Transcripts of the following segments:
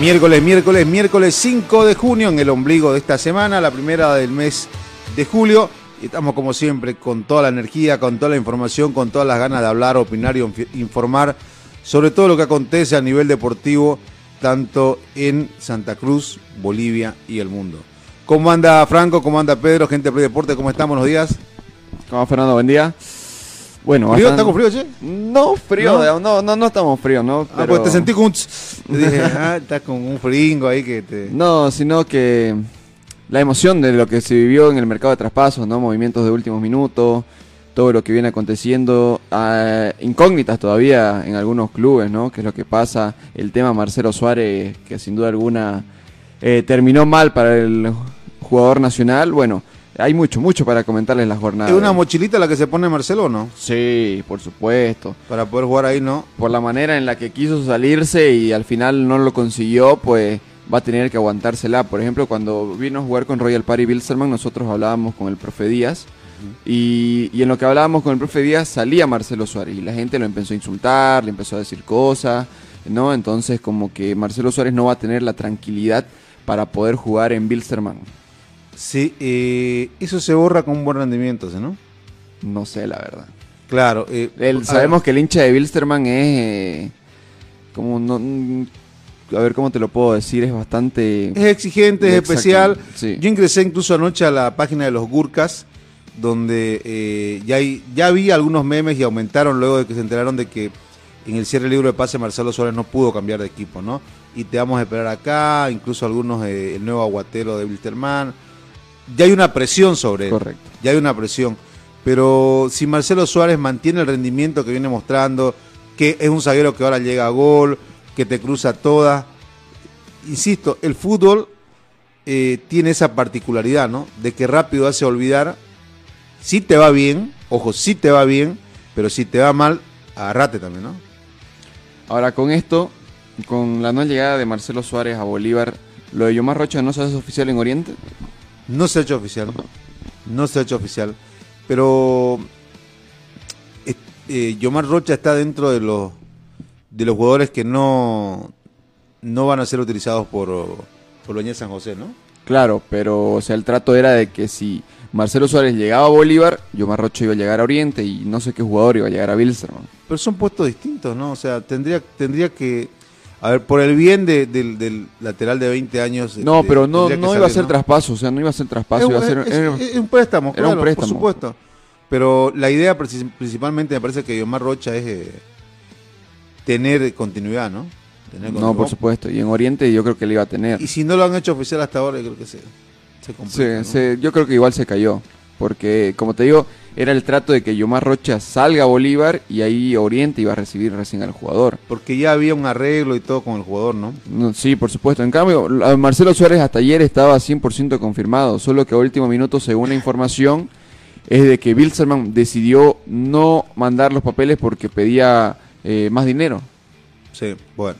Miércoles, miércoles, miércoles 5 de junio, en el ombligo de esta semana, la primera del mes de julio. Y estamos como siempre con toda la energía, con toda la información, con todas las ganas de hablar, opinar y informar sobre todo lo que acontece a nivel deportivo, tanto en Santa Cruz, Bolivia y el mundo. ¿Cómo anda Franco? ¿Cómo anda Pedro? Gente de Deporte, ¿cómo estamos? Buenos días. ¿Cómo Fernando? Buen día. Bueno, ¿Frío? ¿Está con frío, che? No, frío, ¿No? no, no, estamos fríos, ¿no? Ah, pues te sentí como un... dije, ah, estás con un fringo ahí que te... No, sino que la emoción de lo que se vivió en el mercado de traspasos, ¿no? Movimientos de últimos minutos, todo lo que viene aconteciendo, ah, incógnitas todavía en algunos clubes, ¿no? Que es lo que pasa, el tema Marcelo Suárez, que sin duda alguna eh, terminó mal para el jugador nacional, bueno hay mucho, mucho para comentarles la jornada. ¿Es una mochilita la que se pone Marcelo o no? Sí, por supuesto. Para poder jugar ahí, ¿no? Por la manera en la que quiso salirse y al final no lo consiguió, pues va a tener que aguantársela. Por ejemplo, cuando vino a jugar con Royal Party Bilzerman, nosotros hablábamos con el profe Díaz. y, y, en lo que hablábamos con el profe Díaz salía Marcelo Suárez y la gente lo empezó a insultar, le empezó a decir cosas, ¿no? Entonces como que Marcelo Suárez no va a tener la tranquilidad para poder jugar en Bilzerman. Sí, eh, eso se borra con un buen rendimiento, ¿no? No sé, la verdad. Claro. Eh, sabemos que el hincha de Bilsterman es eh, como no, a ver cómo te lo puedo decir, es bastante... Es exigente, es especial. Yo ingresé incluso anoche a la página de los Gurkas, donde ya, ya vi algunos memes y aumentaron luego de que se enteraron de que en el cierre del libro de pase Marcelo Suárez no pudo cambiar de equipo, ¿no? Y te vamos a esperar acá, incluso algunos, el nuevo aguatero de Wilterman ya hay una presión sobre él. Correcto. Ya hay una presión. Pero si Marcelo Suárez mantiene el rendimiento que viene mostrando, que es un zaguero que ahora llega a gol, que te cruza toda, insisto, el fútbol eh, tiene esa particularidad, ¿no? De que rápido hace olvidar. Si te va bien, ojo, si te va bien, pero si te va mal, agarrate también, ¿no? Ahora con esto, con la no llegada de Marcelo Suárez a Bolívar, ¿lo de Yomar Rocha no se hace oficial en Oriente? No se ha hecho oficial. No se ha hecho oficial. Pero eh, eh, Yomar Rocha está dentro de los de los jugadores que no, no van a ser utilizados por, por San José, ¿no? Claro, pero o sea, el trato era de que si Marcelo Suárez llegaba a Bolívar, Yomar Rocha iba a llegar a Oriente y no sé qué jugador iba a llegar a Bilsterman. Pero son puestos distintos, ¿no? O sea, tendría, tendría que a ver, por el bien del lateral de 20 años. No, este, pero no, no iba a ser traspaso, o sea, no iba a ser traspaso. Es, iba a ser, es, un préstamo, era un préstamo. por supuesto. Pero la idea principalmente me parece que Omar Rocha es eh, tener continuidad, ¿no? No, por supuesto. Y en Oriente yo creo que le iba a tener. Y si no lo han hecho oficial hasta ahora, yo creo que se, se complica. Sí, yo creo que igual se cayó. Porque, como te digo, era el trato de que Yomar Rocha salga a Bolívar y ahí Oriente iba a recibir recién al jugador. Porque ya había un arreglo y todo con el jugador, ¿no? sí, por supuesto. En cambio, Marcelo Suárez hasta ayer estaba 100% confirmado, solo que a último minuto, según la información, es de que Bilzerman decidió no mandar los papeles porque pedía eh, más dinero. Sí, bueno.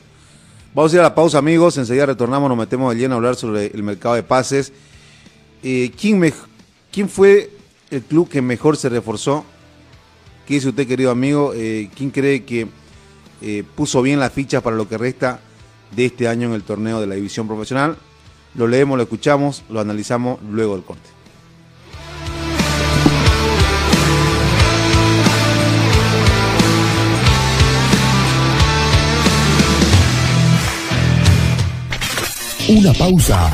Vamos a ir a la pausa, amigos. Enseguida retornamos, nos metemos de lleno a hablar sobre el mercado de pases. Eh, ¿quién, me, ¿Quién fue el club que mejor se reforzó? ¿Qué dice usted, querido amigo? Eh, ¿Quién cree que eh, puso bien las fichas para lo que resta de este año en el torneo de la división profesional? Lo leemos, lo escuchamos, lo analizamos luego del corte. Una pausa.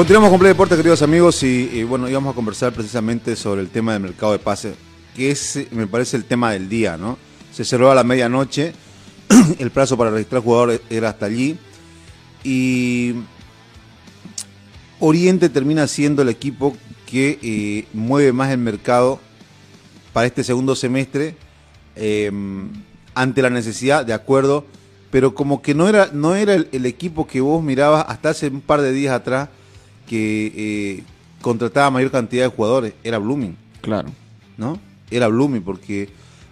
Continuamos con Play Deporte, queridos amigos, y, bueno, íbamos a conversar precisamente sobre el tema del mercado de pases, que es, me parece, el tema del día, ¿no? Se cerró a la medianoche, el plazo para registrar jugadores era hasta allí, y Oriente termina siendo el equipo que eh, mueve más el mercado para este segundo semestre, eh, ante la necesidad, de acuerdo, pero como que no era, no era el equipo que vos mirabas hasta hace un par de días atrás, que eh, contrataba mayor cantidad de jugadores, era Blooming, Claro. ¿no? Era Blooming, porque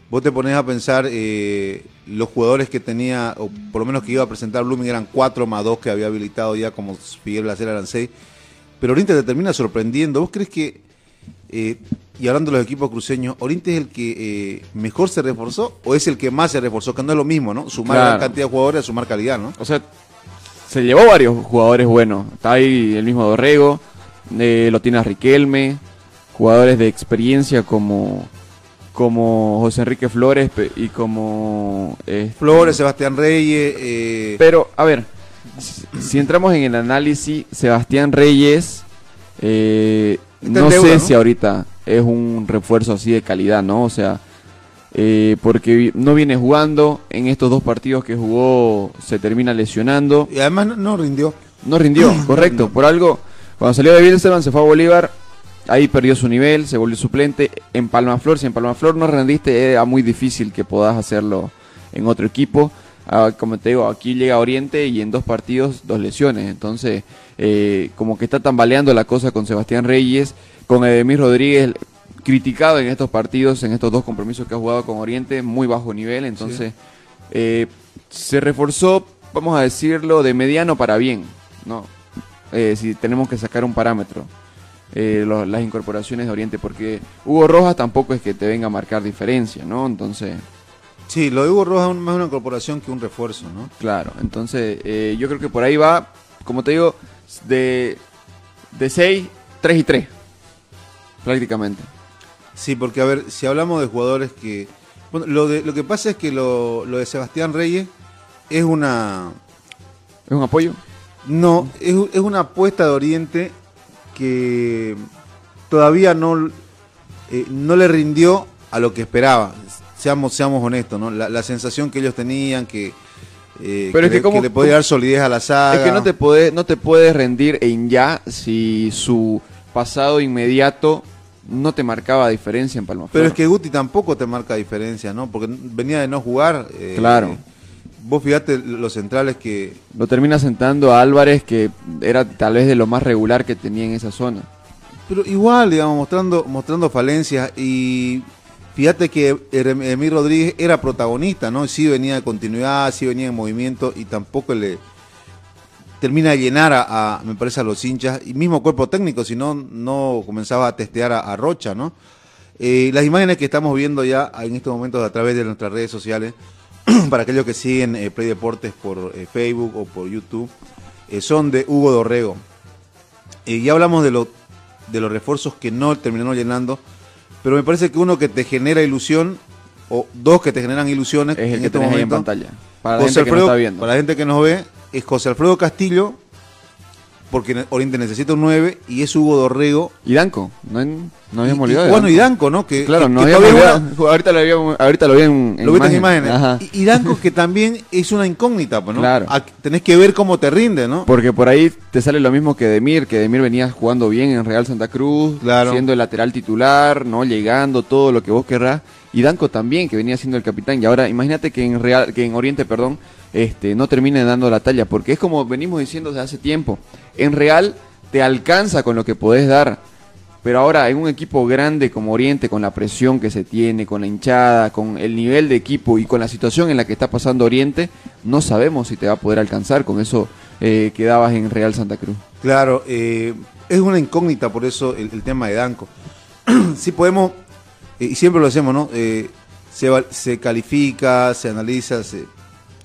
vos te pones a pensar, eh, los jugadores que tenía, o por lo menos que iba a presentar Blooming, eran cuatro más dos que había habilitado ya, como Figueroa Blaser eran seis, pero Oriente te termina sorprendiendo. ¿Vos crees que, eh, y hablando de los equipos cruceños, Oriente es el que eh, mejor se reforzó o es el que más se reforzó? Que no es lo mismo, ¿no? Sumar Claro. cantidad de jugadores a sumar calidad, ¿no? O sea, se llevó varios jugadores buenos. Está ahí el mismo Dorrego, eh, lo tiene a Riquelme, jugadores de experiencia como, como José Enrique Flores y como... eh, Flores, Sebastián Reyes, eh, Pero, a ver, si, entramos en el análisis, Sebastián Reyes, eh, no deuda, sé ¿no? si ahorita es un refuerzo así de calidad, ¿no? O sea, eh, porque no viene jugando, en estos dos partidos que jugó se termina lesionando. y además no, no rindió. No rindió, correcto. Por algo, cuando salió de Bilsterman se fue a Bolívar, ahí perdió su nivel, se volvió suplente. En Palmaflor, si en Palmaflor no rendiste, era muy difícil que puedas hacerlo en otro equipo. Ah, como te digo, aquí llega Oriente y en dos partidos, dos lesiones. Entonces, eh, como que está tambaleando la cosa con Sebastián Reyes, con Edemir Rodríguez, criticado en estos partidos, en estos dos compromisos que ha jugado con Oriente, muy bajo nivel. Entonces, eh, se reforzó, vamos a decirlo, de mediano para bien, ¿no? Eh, si tenemos que sacar un parámetro, eh, lo- las incorporaciones de Oriente, porque Hugo Rojas tampoco es que te venga a marcar diferencia, ¿no? Entonces, Sí, lo de Hugo Rojas es más una incorporación que un refuerzo, ¿no? claro, entonces eh, yo creo que por ahí va, como te digo, de, de 6, 3 y 3, prácticamente. Sí, porque a ver, si hablamos de jugadores que... Bueno, lo, de, lo que pasa es que lo, lo de Sebastián Reyes es una... ¿Es un apoyo? No, es, es una apuesta de Oriente que todavía no, eh, no le rindió a lo que esperaba. Seamos, seamos honestos, ¿no? La, la sensación que ellos tenían que, eh, Pero es que le, cómo- le podía dar solidez a la saga. Es que no te, puede, no te puedes rendir en ya si su pasado inmediato no te marcaba diferencia en Palma Pero es que Guti tampoco te marca diferencia, ¿no? Porque venía de no jugar. eh, Claro. Vos fíjate los centrales que... Lo termina sentando a Álvarez, que era tal vez de lo más regular que tenía en esa zona. Pero igual, digamos, mostrando, mostrando falencias y fíjate que Emir Rodríguez era protagonista, ¿no? Sí venía de continuidad, sí venía en movimiento y tampoco le termina de llenar a, a, me parece, a los hinchas y mismo cuerpo técnico, si no, no comenzaba a testear a, a Rocha, ¿no? Eh, las imágenes que estamos viendo ya en estos momentos a través de nuestras redes sociales, para aquellos que siguen eh, Play Deportes por eh, Facebook o por YouTube, son de Hugo Dorrego. Ya hablamos de, lo- de los refuerzos que no terminaron llenando, pero me parece que uno que te genera ilusión, o dos que te generan ilusiones Es el en que este tenés ahí en pantalla. Para la gente que no está viendo. Para la gente que nos ve, es José Alfredo Castillo, porque Oriente necesita un 9, y es Hugo Dorrego. Y Danco, no, en- no y, habíamos y- olvidado. de bueno, y Danco, ¿no? Que, Claro, que- no que habíamos olvidado. Ahorita lo, habíamos- ahorita lo vi en, en lo viste en imágenes. Ajá. Y, y Danco que también es una incógnita, pues, ¿no? Claro. A- tenés que ver cómo te rinde, ¿no? Porque por ahí te sale lo mismo que Demir, que Demir venía jugando bien en Real Santa Cruz, Claro. siendo el lateral titular, no llegando, todo lo que vos querrás. Y Danco también, que venía siendo el capitán. Y ahora imagínate que en Real, que en Oriente, perdón, este, no termine dando la talla. Porque es como venimos diciendo desde hace tiempo. En Real te alcanza con lo que podés dar. Pero ahora en un equipo grande como Oriente, con la presión que se tiene, con la hinchada, con el nivel de equipo y con la situación en la que está pasando Oriente, no sabemos si te va a poder alcanzar con eso eh, que dabas en Real Santa Cruz. Claro, eh, es una incógnita por eso el, tema de Danco. sí podemos, eh, y siempre lo hacemos, ¿no? Se, se califica, se analiza, se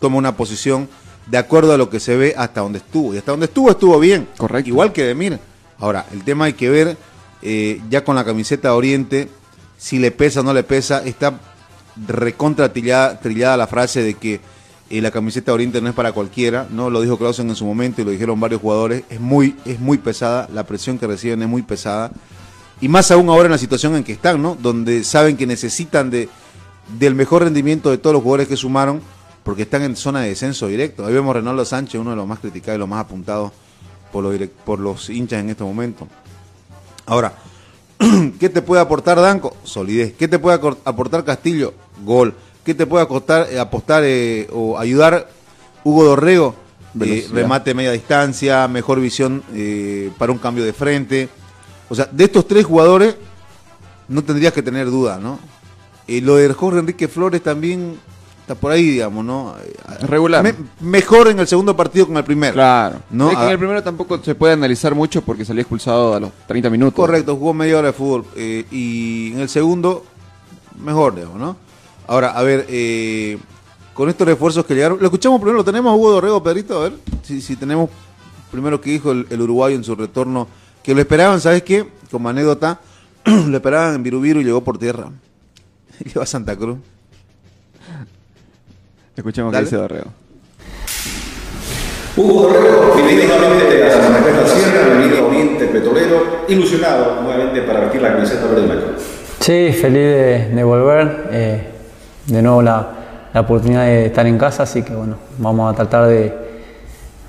toma una posición de acuerdo a lo que se ve hasta donde estuvo. Y hasta donde estuvo, estuvo bien. Correcto. Igual que Demir. Ahora, el tema hay que ver, eh, ya con la camiseta de Oriente, si le pesa o no le pesa. Está recontra trillada, trillada la frase de que eh, la camiseta de Oriente no es para cualquiera, ¿no? Lo dijo Clausen en su momento y lo dijeron varios jugadores. Es muy, es muy pesada, la presión que reciben es muy pesada. Y más aún ahora en la situación en que están, ¿no? Donde saben que necesitan de, del mejor rendimiento de todos los jugadores que sumaron, porque están en zona de descenso directo. Ahí vemos a Reinaldo Sánchez, uno de los más criticados y los más apuntados por los, por los hinchas en este momento. Ahora, ¿qué te puede aportar Danco? Solidez. ¿Qué te puede aportar Castillo? Gol. ¿Qué te puede aportar, eh, apostar eh, o ayudar Hugo Dorrego? Eh, remate media distancia, mejor visión eh, para un cambio de frente. O sea, de estos tres jugadores no tendrías que tener duda, ¿no? Lo de Jorge Enrique Flores también está por ahí, digamos, ¿no? Eh, Regular. me- mejor en el segundo partido con el primero. Claro. No, Es que en a- el primero tampoco se puede analizar mucho porque salió expulsado a los 30 minutos. Correcto, jugó media hora de fútbol. eh, y en el segundo, mejor, digamos, ¿no? Ahora, a ver, eh, con estos refuerzos que llegaron, lo escuchamos primero, lo tenemos a Hugo Dorrego, Pedrito, a ver, si, si tenemos primero que dijo el, el uruguayo en su retorno, que lo esperaban, ¿sabes qué? Como anécdota, lo esperaban en Virubiru y llegó por tierra. Va a Santa Cruz. Escuchemos qué dice Dorrego. Hugo Dorrego, bienvenido nuevamente a Santa Cruz de la Sierra, bienvenido a Oriente Petrolero, ilusionado nuevamente para vestir la camiseta verde y blanca. Sí, feliz de, de volver. eh, de nuevo la, la oportunidad de estar en casa, así que bueno, vamos a tratar de,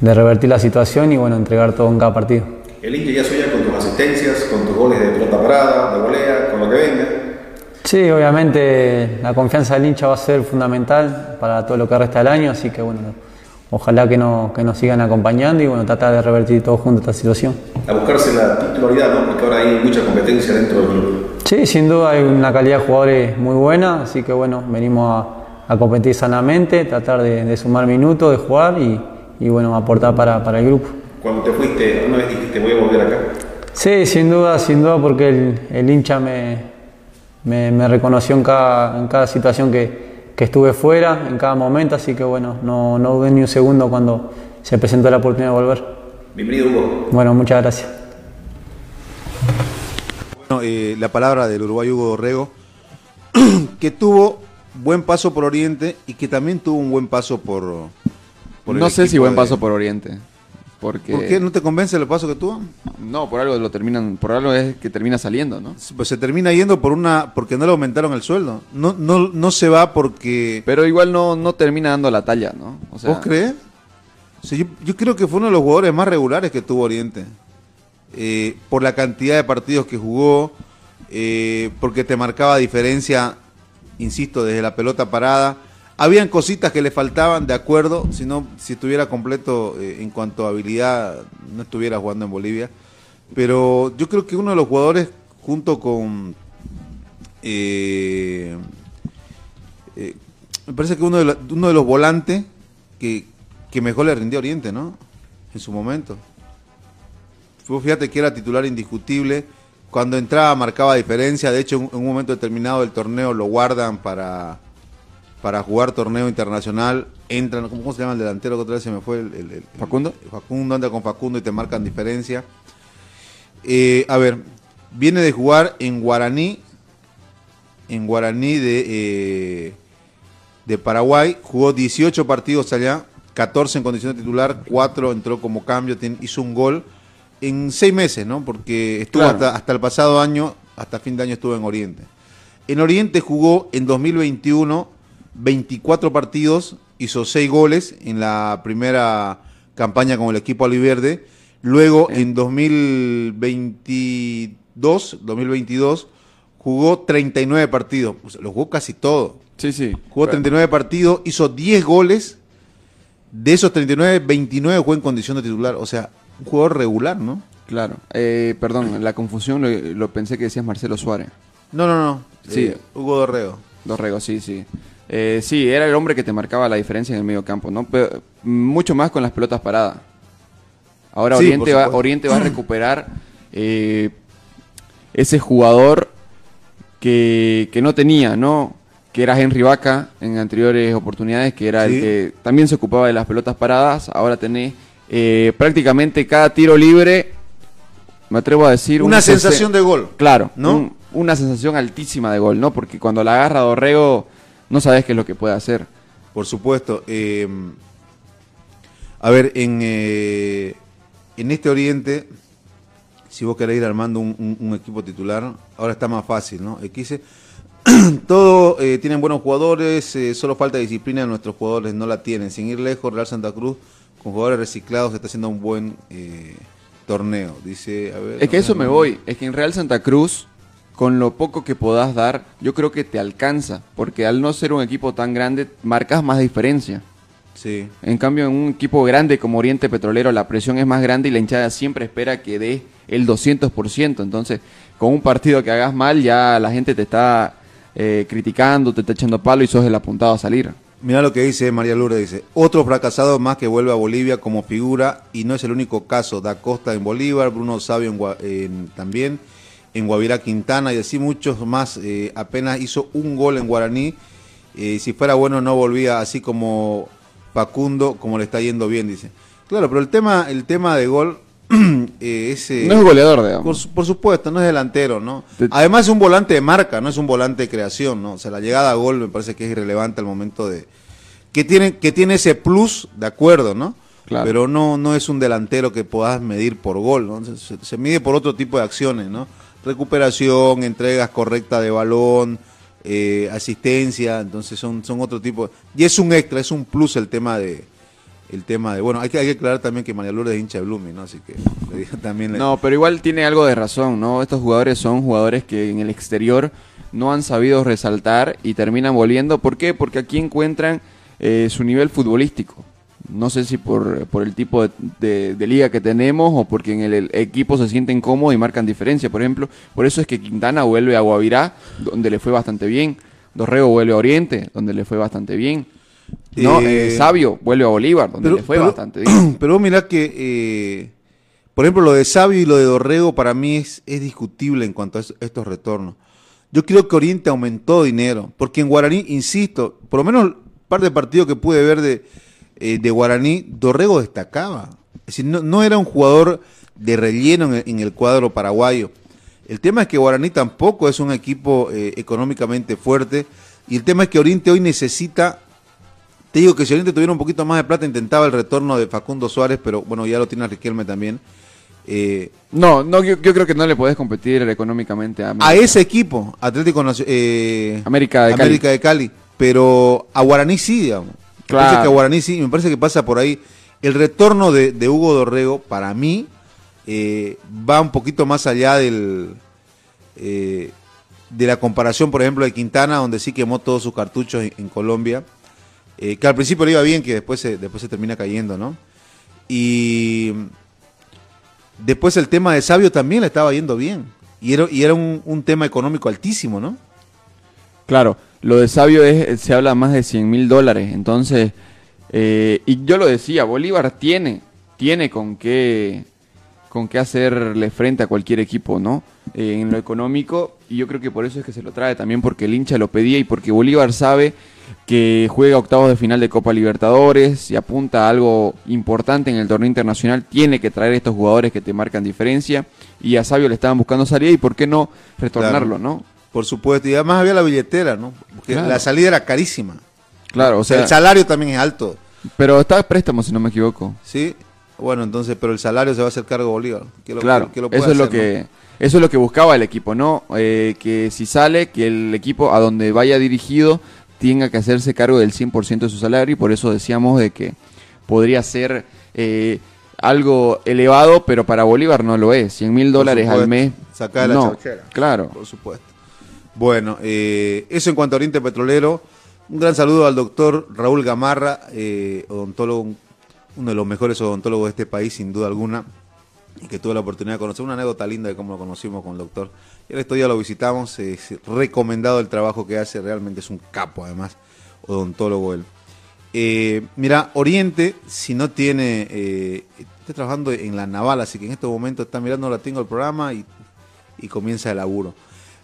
de revertir la situación y bueno, entregar todo en cada partido. El hincha ya sueña con tus asistencias, con tus goles de pelota parada, de volea, con lo que venga. Sí, obviamente la confianza del hincha va a ser fundamental para todo lo que resta del año, así que bueno, ojalá que, no, que nos sigan acompañando y bueno, tratar de revertir todos juntos esta situación. A buscarse la titularidad, ¿no? Porque ahora hay mucha competencia dentro del club. Sí, sin duda hay una calidad de jugadores muy buena, así que bueno, venimos a, a competir sanamente, tratar de, de sumar minutos, de jugar y, y, bueno, aportar para, para el grupo. Cuando te fuiste, una vez dijiste voy a volver acá. Sí, sin duda, sin duda, porque el, el hincha me, me, me reconoció en cada, en cada situación que, que estuve fuera, en cada momento, así que bueno, no, no dudé ni un segundo cuando se presentó la oportunidad de volver. Bienvenido Hugo. Bueno, muchas gracias. Bueno, eh, la palabra del uruguayo Hugo Dorrego, que tuvo buen paso por Oriente y que también tuvo un buen paso por... por el No sé si buen de- paso por Oriente. Porque... ¿Por qué no te convence el paso que tuvo? No, por algo lo terminan, por algo es que termina saliendo, ¿no? Pues se termina yendo por una porque no le aumentaron el sueldo. No no no se va porque Pero igual no, no termina dando la talla, ¿no? O sea, ¿Vos crees? O sea, yo, yo creo que fue uno de los jugadores más regulares que tuvo Oriente. Eh, por la cantidad de partidos que jugó, eh, porque te marcaba diferencia, insisto, desde la pelota parada. Habían cositas que le faltaban, de acuerdo, si no, si estuviera completo eh, en cuanto a habilidad, no estuviera jugando en Bolivia. Pero yo creo que uno de los jugadores, junto con eh, eh, me parece que uno de, la- uno de los volantes que, que mejor le rindió a Oriente, ¿no? En su momento. Fíjate que era titular indiscutible, cuando entraba marcaba diferencia. De hecho, en un momento determinado del torneo lo guardan para, para jugar torneo internacional. Entran, ¿cómo, se llama el delantero que otra vez se me fue? El, el- el- ¿Facundo? el Facundo anda con Facundo y te marcan diferencia. Eh, a ver, viene de jugar en Guaraní, en Guaraní de, eh, de Paraguay, jugó 18 partidos allá, 14 en condición de titular, 4 entró como cambio, hizo un gol en 6 meses, ¿no? Porque estuvo Claro. hasta, hasta el pasado año, hasta fin de año estuvo en Oriente. En Oriente jugó en 2021 24 partidos, hizo 6 goles en la primera campaña con el equipo aliverde. Luego en 2022, 2022 jugó 39 partidos, O sea, lo jugó casi todo. Sí, sí. Jugó 39 partidos, hizo 10 goles. De esos 39, 29 jugó en condición de titular. O sea, un jugador regular, ¿no? Claro. Eh, perdón, la confusión lo, lo pensé que decías Marcelo Suárez. No, no, no. Sí. Eh, Hugo Dorrego. Dorrego, sí, sí. Eh, sí, era el hombre que te marcaba la diferencia en el medio campo, ¿no? Pero, mucho más con las pelotas paradas. Ahora Sí, Oriente, va, supuesto. Oriente va a recuperar eh, ese jugador que, que no tenía, ¿no? Que era Henry Vaca en anteriores oportunidades, que era Sí. el que también se ocupaba de las pelotas paradas. Ahora tenés eh, prácticamente cada tiro libre, me atrevo a decir... Una un sensación de gol. Claro, ¿no? un- una sensación altísima de gol, ¿no? Porque cuando la agarra Dorrego, no sabes qué es lo que puede hacer. Por supuesto. eh, a ver, en, eh, en este Oriente, si vos querés ir armando un, un- un equipo titular, ahora está más fácil, ¿no? X todo eh, tienen buenos jugadores, eh, solo falta disciplina, nuestros jugadores no la tienen. Sin ir lejos, Real Santa Cruz, con jugadores reciclados, está haciendo un buen torneo. Dice, a ver. Es que eso me voy, es que en Real Santa Cruz, con lo poco que podás dar, yo creo que te alcanza, porque al no ser un equipo tan grande, marcas más diferencia. Sí. En cambio, en un equipo grande como Oriente Petrolero, la presión es más grande y la hinchada siempre espera que dé el 200%. Entonces, con un partido que hagas mal, ya la gente te está eh, criticando, te está echando palo y sos el apuntado a salir. Mira lo que dice María Lourdes, dice, otro fracasado más que vuelve a Bolivia como figura y no es el único caso, Da Costa en Bolívar, Bruno Sabio en Gua- en- también, en Guavirá Quintana y así muchos más, eh, apenas hizo un gol en Guaraní, eh, si fuera bueno no volvía así como Facundo, como le está yendo bien, dice. Claro, pero el tema, el tema de gol eh, es... eh, No es goleador, digamos. por, por supuesto, no es delantero, ¿no? Además es un volante de marca, no es un volante de creación, ¿no? O sea, la llegada a gol me parece que es irrelevante al momento de... Que tiene, que tiene ese plus, de acuerdo, ¿no? Claro. Pero no, no es un delantero que puedas medir por gol, ¿no? Se, se- se mide por otro tipo de acciones, ¿no? Recuperación, entregas correctas de balón, eh, asistencia, entonces son, son otro tipo. Y es un extra, es un plus el tema de... El tema de, bueno, hay que, hay que aclarar también que María Lourdes es hincha de Blooming, ¿no? Así que le también... No, pero igual tiene algo de razón, ¿no? Estos jugadores son jugadores que en el exterior no han sabido resaltar y terminan volviendo. ¿Por qué? Porque aquí encuentran eh, su nivel futbolístico. No sé si por, por el tipo de, de- de liga que tenemos o porque en el, el equipo se sienten cómodos y marcan diferencia. Por ejemplo, por eso es que Quintana vuelve a Guavirá, donde le fue bastante bien. Dorrego vuelve a Oriente, donde le fue bastante bien. No, Eh, eh, Sabio vuelve a Bolívar, donde le fue bastante bien. Pero vos mirá que, eh, por ejemplo, lo de Sabio y lo de Dorrego para mí es, es discutible en cuanto a es- estos retornos. Yo creo que Oriente aumentó dinero, porque en Guaraní, insisto, por lo menos un par de partidos que pude ver de, eh, de Guaraní, Dorrego destacaba. Es decir, no, no era un jugador de relleno en el, en el cuadro paraguayo. El tema es que Guaraní tampoco es un equipo eh, económicamente fuerte, y el tema es que Oriente hoy necesita te digo que si Oriente tuviera un poquito más de plata, intentaba el retorno de Facundo Suárez, pero bueno, ya lo tiene Riquelme también. Eh, No, no yo, yo creo que no le podés competir económicamente a, a ese equipo, Atlético eh, América de Cali. América de Cali, pero a Guaraní sí, digamos. Me Claro. parece que a Guaraní sí, me parece que pasa por ahí. El retorno de, de Hugo Dorrego, para mí, eh, va un poquito más allá del eh, de la comparación, por ejemplo, de Quintana, donde sí quemó todos sus cartuchos en, en Colombia. Eh, que al principio le iba bien, que después se, después se termina cayendo, ¿no? Y después el tema de Sabio también le estaba yendo bien. Y era, y era un, un tema económico altísimo, ¿no? Claro, lo de Sabio es, se habla más de 100 mil dólares. Entonces, eh, y yo lo decía, Bolívar tiene, tiene con qué, con qué hacerle frente a cualquier equipo, ¿no? Eh, en lo económico, y yo creo que por eso es que se lo trae también porque el hincha lo pedía y porque Bolívar sabe que juega octavos de final de Copa Libertadores y apunta a algo importante en el torneo internacional, tiene que traer estos jugadores que te marcan diferencia y a Sabio le estaban buscando salida y por qué no retornarlo, Claro. ¿no? Por supuesto, y además había la billetera, ¿no? Porque Claro. la salida era carísima. Claro, o sea, el salario también es alto, pero está préstamo si no me equivoco. ¿sí? Bueno, entonces, pero el salario se va a hacer cargo Bolívar. que lo- Claro, que lo eso es lo que ¿no? eso es lo que buscaba el equipo, ¿no? Eh, que si sale, que el equipo a donde vaya dirigido tenga que hacerse cargo del 100% de su salario y por eso decíamos de que podría ser eh, algo elevado, pero para Bolívar no lo es. 100 mil dólares al mes. saca de la no, chauchera. Claro. Por supuesto. Bueno, eh, eso en cuanto a Oriente Petrolero. Un gran saludo al doctor Raúl Gamarra, eh, odontólogo, un- uno de los mejores odontólogos de este país, sin duda alguna, y que tuve la oportunidad de conocer. Una anécdota linda de cómo lo conocimos con el doctor. Y estos días lo visitamos, es recomendado el trabajo que hace, realmente es un capo además, odontólogo él. Eh, mira, Oriente, si no tiene, eh, está trabajando en la naval, así que en este momento está mirando, la tengo el programa y, y comienza el laburo.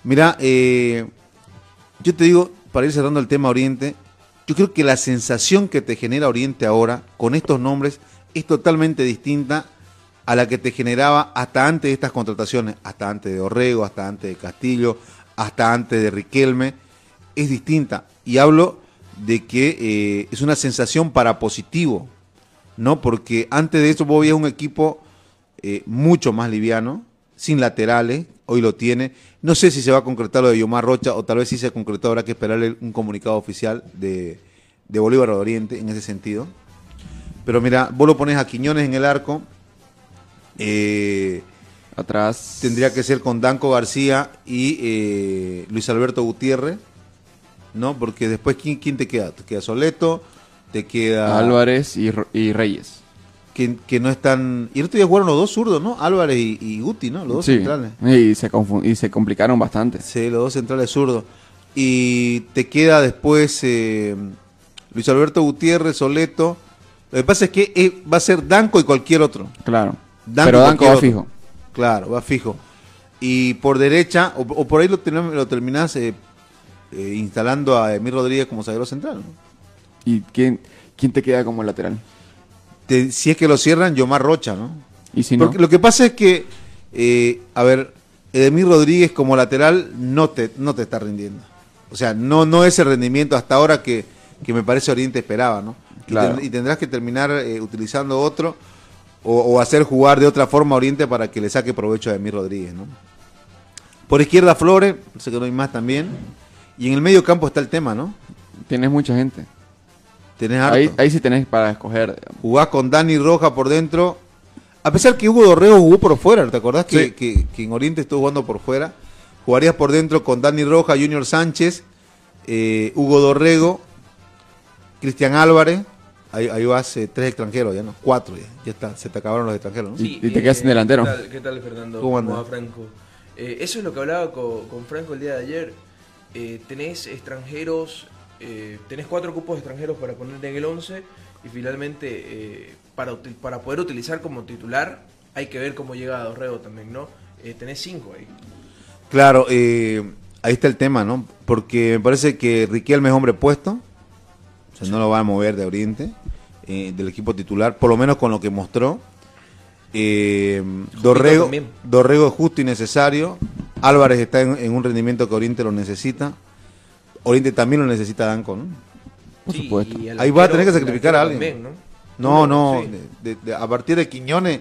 Mira, eh, yo te digo, para ir cerrando el tema Oriente, yo creo que la sensación que te genera Oriente ahora, con estos nombres, es totalmente distinta a la que te generaba hasta antes de estas contrataciones, hasta antes de Orrego, hasta antes de Castillo, hasta antes de Riquelme, es distinta. Y hablo de que eh, es una sensación para positivo, ¿no? Porque antes de eso vos veías un equipo eh, mucho más liviano, sin laterales, hoy lo tiene. No sé si se va a concretar lo de Yomar Rocha o tal vez sí se concretó, habrá que esperarle un comunicado oficial de, de Bolívar de Oriente en ese sentido. Pero mira, vos lo pones a Quiñones en el arco, eh, Atrás. tendría que ser con Danco García y eh, Luis Alberto Gutiérrez, ¿no? Porque después, ¿quién, quién te queda? Te queda Soleto, te queda... Álvarez y Reyes. Que, que no están... Y el otro día jugaron los dos zurdos, ¿no? Álvarez y, y Guti, ¿no? Los dos Sí, centrales. Y se, y se complicaron bastante. Sí, los dos centrales zurdos. Y te queda después eh, Luis Alberto Gutiérrez, Soleto. Lo que pasa es que eh, va a ser Danco y cualquier otro. Claro. Danco Pero Danco va otro. fijo. Claro, va fijo. Y por derecha, o, o por ahí lo, terminás- lo terminás eh, eh, instalando a Emir Rodríguez como zaguero central. ¿no? ¿Y quién, quién te queda como lateral? Te- si es que lo cierran, Yomar Rocha, ¿no? Y si no, Porque lo que pasa es que, eh, a ver, Edemir Rodríguez como lateral no te, no te está rindiendo. O sea, no, no es el rendimiento hasta ahora que, que me parece Oriente esperaba, ¿no? Y Claro. ten- Y, tendrás que terminar eh, utilizando otro o, o hacer jugar de otra forma a Oriente para que le saque provecho a Edemir Rodríguez, ¿no? Por izquierda Flores, sé que no hay más también. Y en el medio campo está el tema, ¿no? tienes mucha gente. Tenés harto. Ahí, ahí sí tenés para escoger. digamos. Jugás con Dani Roja por dentro. A pesar que Hugo Dorrego jugó por fuera, ¿te acordás que, Sí. que- que en Oriente estuvo jugando por fuera? Jugarías por dentro con Dani Roja, Junior Sánchez, eh, Hugo Dorrego, Cristian Álvarez. Ahí, ahí vas eh, tres extranjeros, ya no, cuatro ya, ya está, se te acabaron los extranjeros, ¿no? Y- y te quedas sin delantero. ¿Qué tal, qué tal, Fernando? ¿Cómo anda? va, Franco? Eh, eso es lo que hablaba co- con, Franco el día de ayer. Eh, tenés extranjeros, eh, tenés cuatro cupos extranjeros para poner en el 11 y finalmente eh, para, para poder utilizar como titular hay que ver cómo llega Dorrego también, ¿no? Eh, tenés cinco ahí. Claro, eh, ahí está el tema, ¿no? Porque me parece que Riquelme es hombre puesto, o sea, no lo va a mover de Oriente, eh, del equipo titular, por lo menos con lo que mostró. Dorrego, también. Dorrego es justo y necesario. Álvarez está en, en un rendimiento que Oriente lo necesita. Oriente también lo necesita Danco, ¿no? Por Sí, supuesto. Ahí va a tener que sacrificar a alguien. también, No, ¿no? no, Sí. de- de- a partir de Quiñones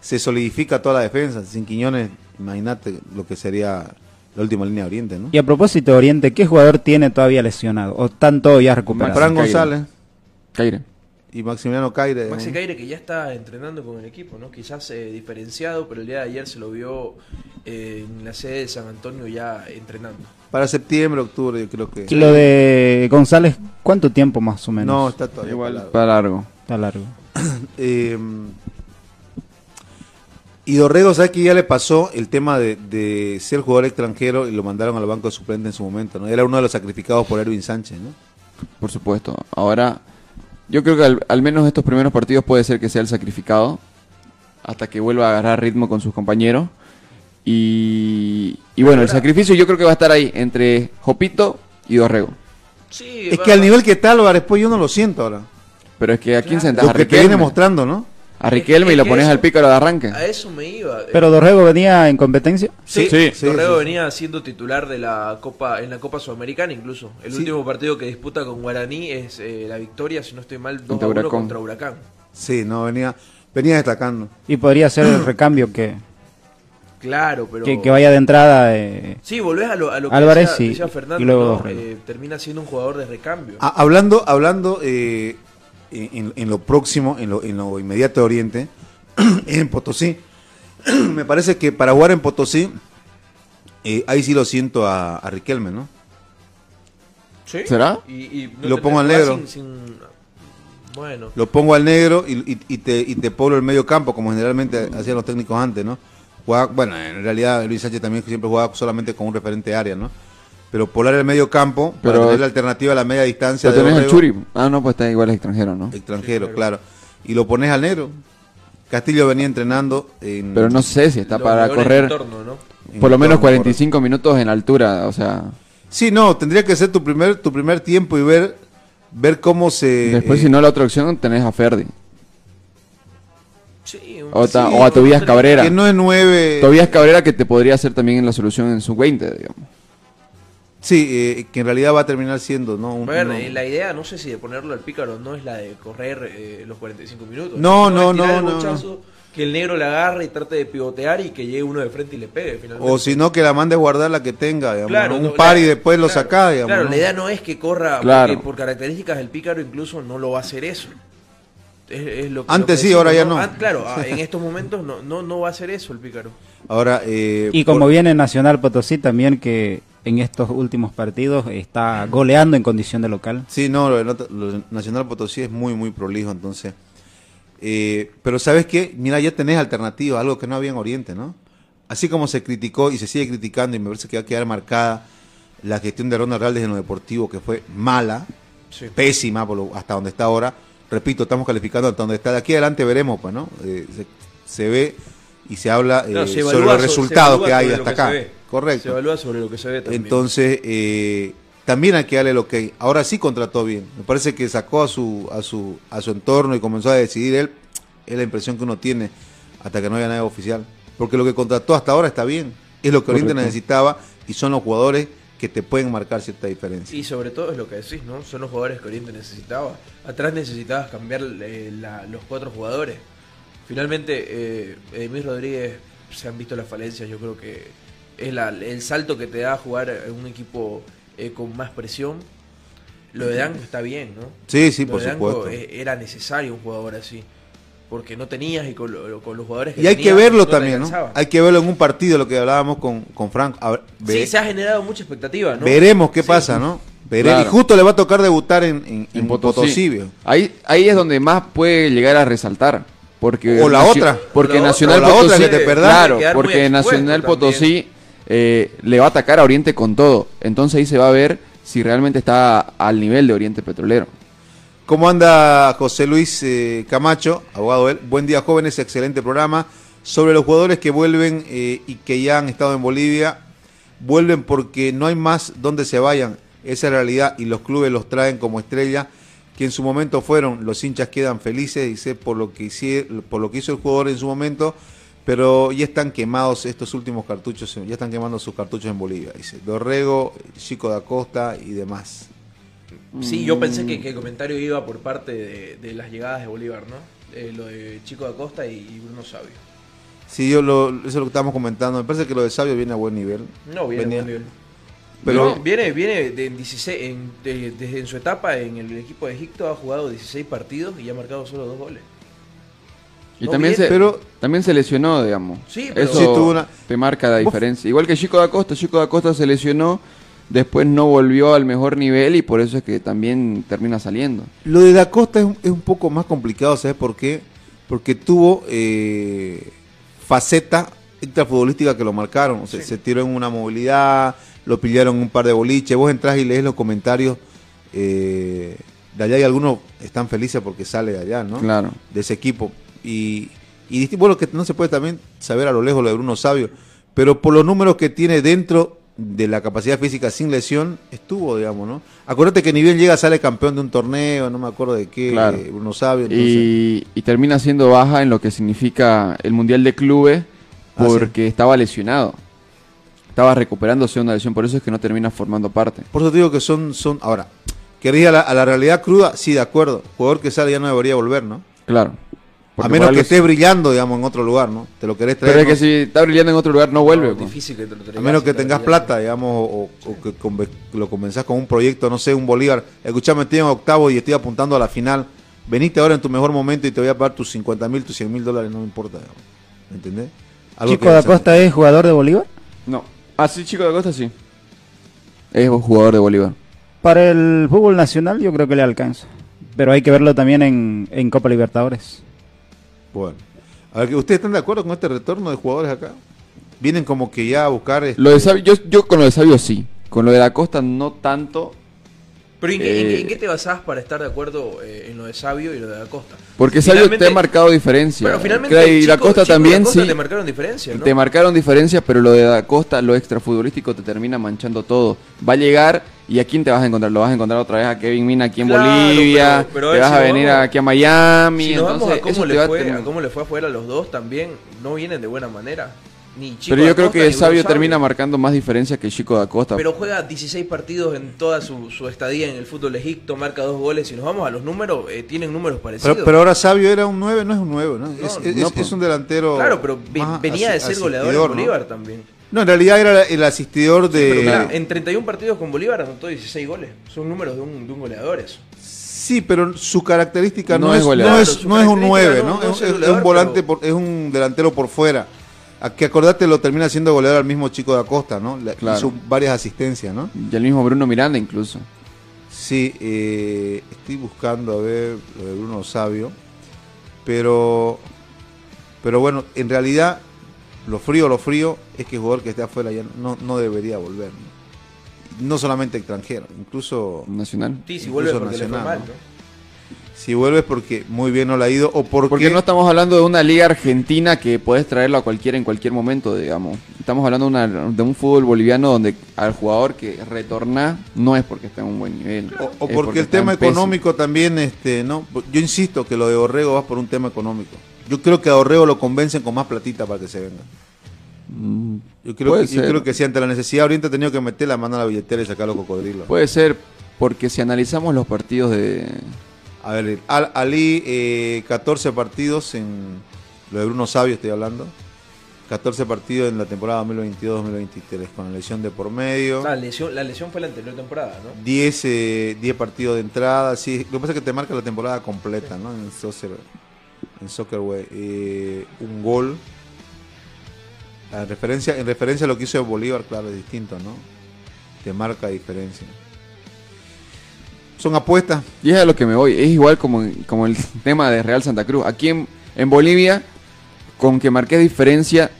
se solidifica toda la defensa. Sin Quiñones, imagínate lo que sería la última línea de Oriente, ¿no? Y a propósito de Oriente, ¿qué jugador tiene todavía lesionado? ¿O están todos ya recuperados? Fran. González Caire. y Maximiliano Caire. Maxi. Caire que ya está entrenando con el equipo, ¿no? Quizás eh, diferenciado, pero el día de ayer se lo vio eh, en la sede de San Antonio ya entrenando. Para septiembre, octubre, yo creo que. Y Lo de González, ¿cuánto tiempo más o menos? No, está todavía. Igual para- para largo. Está largo. Eh, y Dorrego, ¿sabes que ya le pasó el tema de, de ser jugador extranjero y lo mandaron al banco de suplente en su momento? ¿no? Era uno de los sacrificados por Erwin Sánchez, ¿no? Por supuesto. Ahora, yo creo que al, al menos estos primeros partidos puede ser que sea el sacrificado. hasta que vuelva a agarrar ritmo con sus compañeros. Y, y bueno, el sacrificio yo creo que va a estar ahí entre Jopito y Dorrego. Sí, Es va- que al nivel que está Álvarez, pues yo no lo siento ahora. Pero es que a quién sentas Lo a que te viene Riquelme. mostrando, ¿no? A Riquelme y Es lo que pones eso- al pícaro de arranque. A eso me iba. Pero Dorrego venía en competencia. Sí, Sí, sí, Dorrego sí. venía siendo titular de la Copa en la Copa Sudamericana incluso. El Sí. último partido que disputa con Guaraní es eh, la victoria, si no estoy mal, 2 Contra a 1 Huracán. contra Huracán. Sí, no, venía, venía destacando. Y podría ser el recambio que, Claro, pero que, que vaya de entrada. eh, Sí, volvés a lo, a lo que Álvarez, decía, Fernando, y luego. Eh, termina siendo un jugador de recambio. Ah, hablando hablando eh, en, en lo próximo, en lo, en lo inmediato de Oriente, en Potosí, me parece que para jugar en Potosí, eh, ahí sí lo siento a, a Riquelme, ¿no? ¿Sí? ¿Será? Y, y Lo pongo al negro. sin- sin- Bueno, Lo pongo al negro y, y- y te, y te poblo el medio campo, como generalmente hacían los técnicos antes, ¿no? Jugaba- bueno, en realidad Luis Sánchez también siempre jugaba solamente con un referente área, ¿no? Pero poblar el medio campo para Pero- tener la alternativa a la media distancia Pero de tenés el Churi. Ah, no, pues está igual extranjero, ¿no? extranjero, claro. Y lo pones al negro. Castillo venía entrenando en... Pero no sé si está para correr entorno, ¿no? en por lo menos entorno, 45 minutos en altura, o sea... Sí, no, tendría que ser tu primer tu primer tiempo y ver ver cómo se Después, eh, si no, la otra opción tenés a Ferdi. Sí, O, ta- sí, o a Tobías no- Cabrera. que no es nueve. Tobías Cabrera que te podría ser también la solución en su 20, digamos. Sí, eh, que en realidad va a terminar siendo, ¿no? Un- A ver, eh, la idea, no sé si de ponerlo al pícaro no es la de correr eh, los 45 minutos. No, no, no, no, bochazo, Que el negro le agarre y trate de pivotear y que llegue uno de frente y le pegue finalmente. o si no que la mande a guardar la que tenga, digamos, Claro, ¿no? no, un par y después lo saca, digamos. Claro, ¿no? la idea no es que corra, Claro. porque por características el pícaro incluso no lo va a hacer eso. Es, es lo que- Antes lo que sí, ahora ya no. An- claro, ah, en estos momentos no, no, no va a hacer eso el pícaro. Ahora eh, Y como por- viene Nacional Potosí también que en estos últimos partidos está goleando en condición de local. Sí, no, lo, lo Nacional Potosí es muy, muy prolijo, entonces. Eh, pero ¿sabes qué? Mira, ya tenés alternativa, algo que no había en Oriente, ¿no? Así como se criticó y se sigue criticando, y me parece que va a quedar marcada la gestión de Ronald Raldes en lo deportivo, que fue mala, Sí. pésima por lo- hasta donde está ahora. Repito, estamos calificando hasta donde está. De aquí adelante veremos, pues, ¿no? Eh, se, se ve y se habla eh, se sobre los resultados que hay hasta que acá. Correcto. Se evalúa sobre lo que se ve también. Entonces, eh, también hay que darle lo que ahora sí contrató bien. Me parece que sacó a su, a su, a su entorno y comenzó a decidir él. Es la impresión que uno tiene hasta que no haya nada oficial. Porque lo que contrató hasta ahora está bien. Es lo que Oriente necesitaba y son los jugadores que te pueden marcar cierta diferencia. Y sobre todo es lo que decís, ¿no? Son los jugadores que Oriente necesitaba. Atrás necesitabas cambiar eh, la- los cuatro jugadores. Finalmente, eh, Edmir Rodríguez se han visto las falencias. Yo creo que es la- el salto que te da jugar en un equipo eh, con más presión. Lo de Danco está bien, ¿no? Sí, sí, Lo por de supuesto. eh, era necesario un jugador así. Porque no tenías y con, lo- con los jugadores que Y hay que verlo no también, ¿no? Hay que verlo en un partido, lo que hablábamos con, con Frank. Ver, Sí, se ha generado mucha expectativa, ¿no? veremos qué Sí. pasa, ¿no? Claro. Y justo le va a tocar debutar en, en, En en Potosí. Potosí. Ahí, ahí es donde más puede llegar a resaltar. Porque O la Nacio- otra. Porque la Nacional otra, o la otra Potosí. que te perdás. Claro, porque Nacional también. Potosí eh, le va a atacar a Oriente con todo. Entonces ahí se va a ver si realmente está al nivel de Oriente Petrolero. ¿Cómo anda José Luis eh, Camacho, abogado él? Buen día, jóvenes, excelente programa. Sobre los jugadores que vuelven eh, y que ya han estado en Bolivia, vuelven porque no hay más donde se vayan. Esa es la realidad y los clubes los traen como estrella, que en su momento fueron. Los hinchas quedan felices, dice, por lo que, hici- por lo que hizo el jugador en su momento, pero ya están quemados estos últimos cartuchos, ya están quemando sus cartuchos en Bolivia, dice. Dorrego, Chico da Costa y demás. Sí, yo pensé que, que el comentario iba por parte de, de las llegadas de Bolívar, ¿no? Eh, lo de Chico da Costa y, y Bruno Sabio. Sí, yo lo, eso es lo que estamos comentando. Me parece que lo de Sabio viene a buen nivel. No, viene Venía- buen nivel. Pero viene, viene de en 16, en- de- desde en su etapa en el equipo de Egipto ha jugado 16 partidos y ha marcado solo dos goles. Y No también, viene. se, Pero- también se lesionó, digamos. Sí, pero- Eso Sí, tuvo una- te marca la Vos- diferencia. Igual que Chico da Costa. Chico da Costa se lesionó, después no volvió al mejor nivel y por eso es que también termina saliendo. lo de Da Costa es, un- es un poco más complicado, ¿sabes por qué? Porque tuvo eh, faceta extrafutbolística que lo marcaron. O sea, se tiró en una movilidad, lo pillaron un par de boliches. Vos entras y lees los comentarios eh, de allá y algunos están felices porque sale de allá, ¿no? Claro. de ese equipo. Y Y bueno, que no se puede también saber a lo lejos lo de Bruno Sabio, pero por los números que tiene dentro de la capacidad física sin lesión, estuvo, digamos, ¿no? Acuérdate que ni bien llega, sale campeón de un torneo, no me acuerdo de qué, Claro. entonces- Y, y termina siendo baja en lo que significa el Mundial de Clubes Ah, porque estaba lesionado. Estaba recuperándose de una lesión, por eso es que no termina formando parte. Por eso te digo que son, son ahora, querés ir a la, a la realidad cruda, sí, de acuerdo. Jugador que sale ya no debería volver, ¿no? Claro. A menos que esté brillando, digamos, en otro lugar, ¿no? Te lo querés traer. Pero es ¿no? que si está brillando en otro lugar no vuelve. pues. difícil que te lo A traigas menos que tengas plata, digamos, o, o que lo comenzás con un proyecto, no sé, un Bolívar. Escuchame, estoy en octavo y estoy apuntando a la final. Veniste ahora en tu mejor momento y te voy a pagar tus 50 mil, tus 100 mil dólares, no me importa. digamos. ¿Me entendés? Algo Chico que- da Costa es jugador de Bolívar. No. Ah, sí, Chico de Costa sí. Es un jugador de Bolívar. Para el fútbol nacional yo creo que le alcanza. Pero hay que verlo también en, en Copa Libertadores. Bueno. A ver, ¿ustedes están de acuerdo con este retorno de jugadores acá? Vienen como que ya a buscar... este- Lo de Sabio, yo, yo con lo de Sabio sí. Con lo de la Costa no tanto. Pero ¿en qué, en qué- Eh, en qué te basás para estar de acuerdo eh, en lo de Sabio y lo de la Costa? Porque Sabio te ha marcado diferencia. Pero finalmente Claro, y Chico- la Costa Chico también Costa sí. te marcaron diferencia, ¿no? Te marcaron diferencias, pero lo de Da Costa, lo extrafutbolístico te termina manchando todo. Va a llegar y a quién te vas a encontrar? Lo vas a encontrar otra vez a Kevin Mina aquí en Claro, Bolivia, pero- te vas si a venir vamos- aquí a Miami, Si nos vamos entonces a cómo, le a fue, tener- a cómo le fue afuera a los dos, también no vienen de buena manera. Ni Chico Pero yo creo Costa que Sabio termina marcando más diferencias que Chico da Costa. Pero juega 16 partidos en toda su, su estadía en el fútbol de Egipto, marca dos goles. Si nos vamos a los números, eh, tienen números parecidos. Pero, pero ahora Sabio era un 9, no es un 9, ¿no? es, es- no, es- pues. es un delantero. Claro, pero venía de ser goleador en ¿no? Bolívar también. No, en realidad era el asistidor de. Pero mira, en 31 partidos con Bolívar anotó 16 goles. Son números de un, de un goleador eso. Sí, pero su característica no, No es, no es, Claro, no es un 9, característica ¿no? no- no es, un volante, pero- por- es un delantero por fuera. A que acordate lo termina siendo goleador al mismo chico de Acosta, ¿no? Le Claro. Hizo varias asistencias, ¿no? Y el mismo Bruno Miranda incluso. Sí, eh, estoy buscando a ver lo de Bruno Sabio, pero, pero bueno, en realidad lo frío, lo frío es que el jugador que esté afuera ya no, no debería volver, ¿no? No solamente extranjero, incluso Nacional. Sí, si Incluso vuelve porque le fue nacional, mal, ¿no? Si vuelves porque muy bien no le ha ido o porque, Porque no estamos hablando de una liga argentina que puedes traerlo a cualquiera en cualquier momento, digamos. Estamos hablando de, una- de un fútbol boliviano donde al jugador que retorna no es porque está en un buen nivel. o, porque el tema económico también, este, no, yo insisto que lo de Orrego va por un tema económico. Yo creo que a Orrego lo convencen con más platita para que se venga. Mm, Yo creo, Puede que, yo ser. creo que si ante la necesidad ahorita ha tenido que meter la mano a la billetera y sacar los cocodrilos. Puede ser porque si analizamos los partidos de... A ver, Al Ali, eh, 14 partidos en lo de Bruno Sabio estoy hablando. 14 partidos en la temporada 2022-2023 con la lesión de por medio. La lesión, la lesión fue la anterior temporada, ¿no? 10, eh, 10 partidos de entrada. Sí, lo que pasa es que te marca la temporada completa, ¿no? En Soccer, en Soccer Way. Eh, un gol. En referencia, en referencia a lo que hizo Bolívar, claro, es distinto, ¿no? Te marca diferencia. Son apuestas. Y es a lo que me voy. Es igual como, como el tema de Real Santa Cruz. Aquí en, en Bolivia, con que marques diferencia,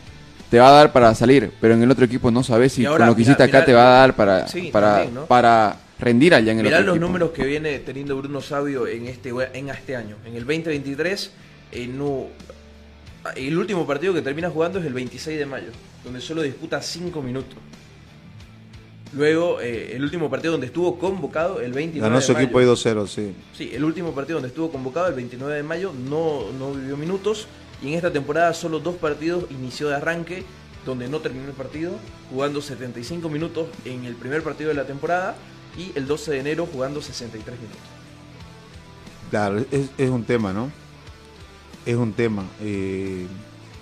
te va a dar para salir. Pero en el otro equipo no sabes si ahora, con lo que hiciste acá te va a dar para, Sí, para, también, ¿no? para rendir allá en el Mirá otro los equipo. números que viene teniendo Bruno Sabio en este, en este año. En el 2023, eh, no, el último partido que termina jugando es el 26 de mayo, donde solo disputa 5 minutos. Luego, eh, el último partido donde estuvo convocado, el 29 Ganó de su mayo. equipo ahí 2-0, sí. Sí, el último partido donde estuvo convocado, el 29 de mayo, no, no vivió minutos. Y en esta temporada solo dos partidos inició de arranque, donde no terminó el partido, jugando 75 minutos en el primer partido de la temporada y el 12 de enero jugando 63 minutos. Claro, es, es un tema, ¿no? Es un tema. Eh,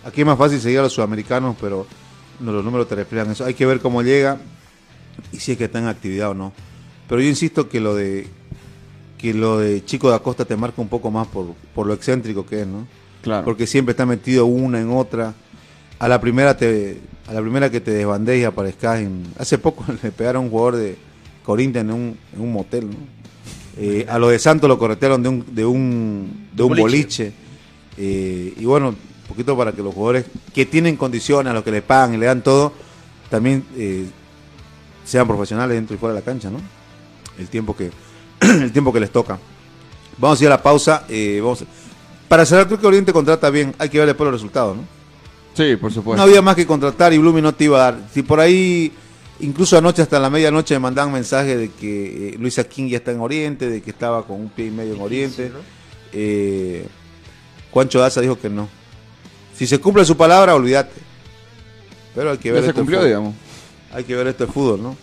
aquí es más fácil seguir a los sudamericanos, pero los números te reflejan eso. Hay que ver cómo llega y si es que está en actividad o no. Pero yo insisto que lo de que lo de Chico da Costa te marca un poco más por, por lo excéntrico que es, ¿no? Claro. Porque siempre está metido una en otra. A la primera te a la primera que te desbandees y aparezcas en hace poco le pegaron a un jugador de Corinthians en un, en un motel, ¿no? Eh, a los de Santos lo corretearon de un de un de un Boliche. boliche. Eh, y bueno, un poquito para que los jugadores que tienen condiciones, a los que les pagan y le dan todo, también eh, sean profesionales dentro y fuera de la cancha, ¿no? El tiempo que el tiempo que les toca. Vamos a ir a la pausa. eh, vamos, Para cerrar, creo que Oriente contrata bien. Hay que ver después los resultados, ¿no? Sí, por supuesto. No había más que contratar y Blooming no te iba a dar. Si por ahí, incluso anoche hasta la medianoche me mandaban mensajes de que eh, Luisa King ya está en Oriente, de que estaba con un pie y medio en Oriente. Eh, Juancho Daza dijo que no. Si se cumple su palabra, olvídate. Pero hay que Ya ver se esto de cumplió, digamos. Hay que ver esto de fútbol, ¿no?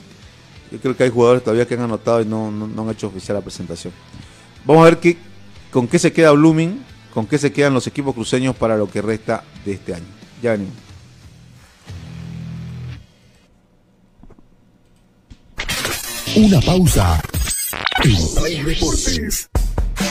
Yo creo que hay jugadores todavía que han anotado y no, no- han hecho oficial la presentación. Vamos a ver qué, con qué se queda Blooming, con qué se quedan los equipos cruceños para lo que resta de este año. Ya venimos. Una pausa. En Play Deportes.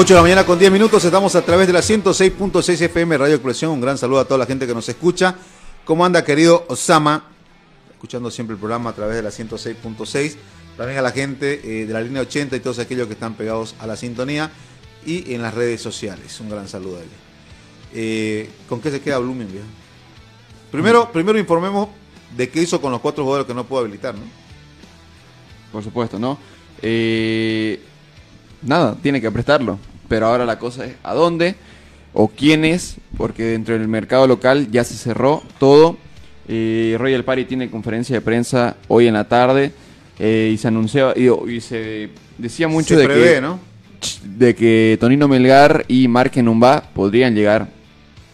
Ocho de la mañana con 10 minutos, estamos a través de la 106.6 FM Radio Expresión. Un gran saludo a toda la gente que nos escucha. ¿Cómo anda, querido Osama? Escuchando siempre el programa a través de la 106.6. También a la gente eh, de la línea 80 y todos aquellos que están pegados a la sintonía y en las redes sociales. Un gran saludo a él. Eh, ¿Con qué se queda Blooming, viejo? Primero, primero informemos de qué hizo con los cuatro jugadores que no pudo habilitar, ¿no? Por supuesto, ¿no? Eh, nada, tiene que prestarlo. Pero ahora la cosa es a dónde o quiénes, porque dentro del mercado local ya se cerró todo. Eh, Royal Party tiene conferencia de prensa hoy en la tarde eh, y se anunciaba y, y se decía mucho Se de prevé, que ¿no? de que Tonino Melgar y Marque Numba podrían llegar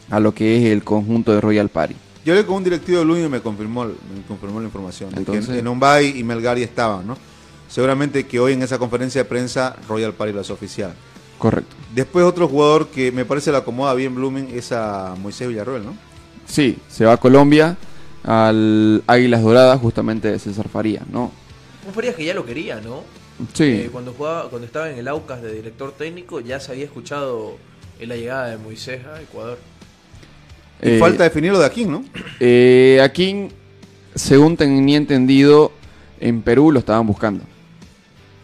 a lo que es el conjunto de Royal Party. Yo hablé con un directivo de Blooming y me confirmó, me confirmó la información. de Entonces- que en Umbay y Melgar ya estaban, ¿no? Seguramente que hoy en esa conferencia de prensa Royal Party lo hace oficial. Correcto. Después otro jugador que me parece le acomoda bien Blooming es a Moisés Villarroel, ¿no? Sí, se va a Colombia al Águilas Doradas justamente de César Faría, ¿no? Un Farías que ya lo quería, ¿no? Sí. Eh, cuando jugaba, cuando estaba en el Aucas de director técnico, ya se había escuchado en la llegada de Moisés a Ecuador. Y Eh, falta definir lo de aquí, ¿no? Eh, aquí, según tenía entendido, en Perú lo estaban buscando.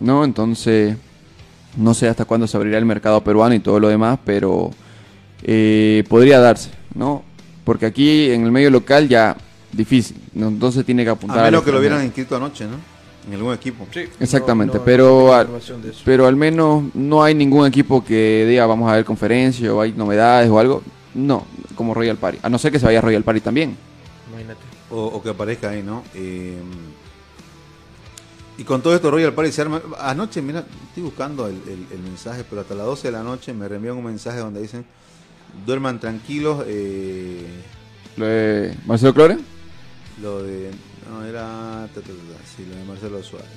¿No? Entonces, no sé hasta cuándo se abrirá el mercado peruano y todo lo demás, pero eh, podría darse, ¿no? Porque aquí en el medio local ya difícil, ¿no? entonces tiene que apuntar A menos que lo hubieran inscrito anoche, ¿no? En algún equipo. Exactamente, No, no, pero, no pero al menos no hay ningún equipo que diga vamos a ver conferencia o hay novedades o algo. No, como Royal Party. A no ser que se vaya a Royal Party también. Imagínate. O, o que aparezca ahí, ¿no? Eh, y con todo esto Royal Party se arma... Anoche, mira, estoy buscando el, el- el mensaje, pero hasta las 12 de la noche me reenvían un mensaje donde dicen, duerman tranquilos, eh, Lo de Marcelo Clore. lo de... No, era... sí, lo de Marcelo Suárez.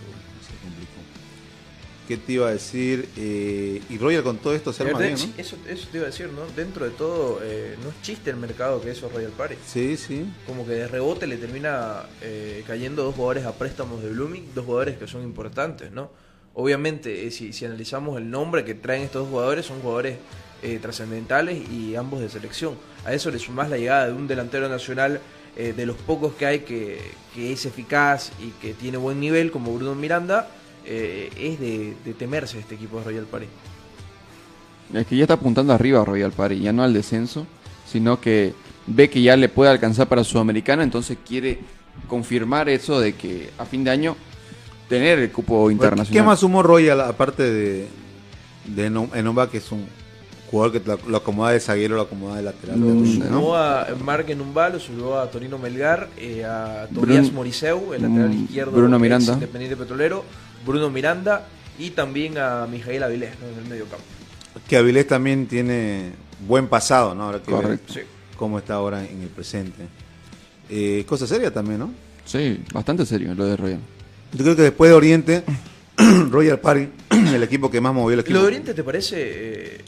¿Qué te iba a decir? Eh, y Royal con todo esto se arma De- bien, ¿no? eso, eso te iba a decir, ¿no? Dentro de todo, eh, no es chiste el mercado que eso Royal Party. Sí, sí. Como que de rebote le termina eh, cayendo dos jugadores a préstamos de Blooming, dos jugadores que son importantes, ¿no? Obviamente, eh, si, si analizamos el nombre que traen estos dos jugadores, son jugadores eh, trascendentales y ambos de selección. A eso le sumás la llegada de un delantero nacional eh, de los pocos que hay que, que es eficaz y que tiene buen nivel, como Bruno Miranda, eh, es de, de temerse este equipo de Royal Party. Es que ya está apuntando arriba a Royal Party, ya no al descenso, sino que ve que ya le puede alcanzar para Sudamericana, entonces quiere confirmar eso de que a fin de año tener el cupo internacional. ¿Qué más sumó Royal aparte de, de Eno- Enomba, que es un jugador que lo, lo acomoda de zaguero, lo acomoda de lateral? Lo-. Sumó a Mark Numbalo, subió a Torino Melgar, eh, a Tobias Brun- Moriseu, el lateral Mm, izquierdo Bruno Miranda. Independiente Petrolero, Bruno Miranda y también a Mijael Avilés ¿no? en el medio campo. Que Avilés también tiene buen pasado, ¿no? Ahora que Correcto. Sí. cómo está ahora en el presente. Eh, cosa seria también, ¿no? Sí, bastante serio lo de Royal. Yo creo que después de Oriente, Royal Party, el equipo que más movió el equipo. ¿Lo de Oriente te parece.? eh,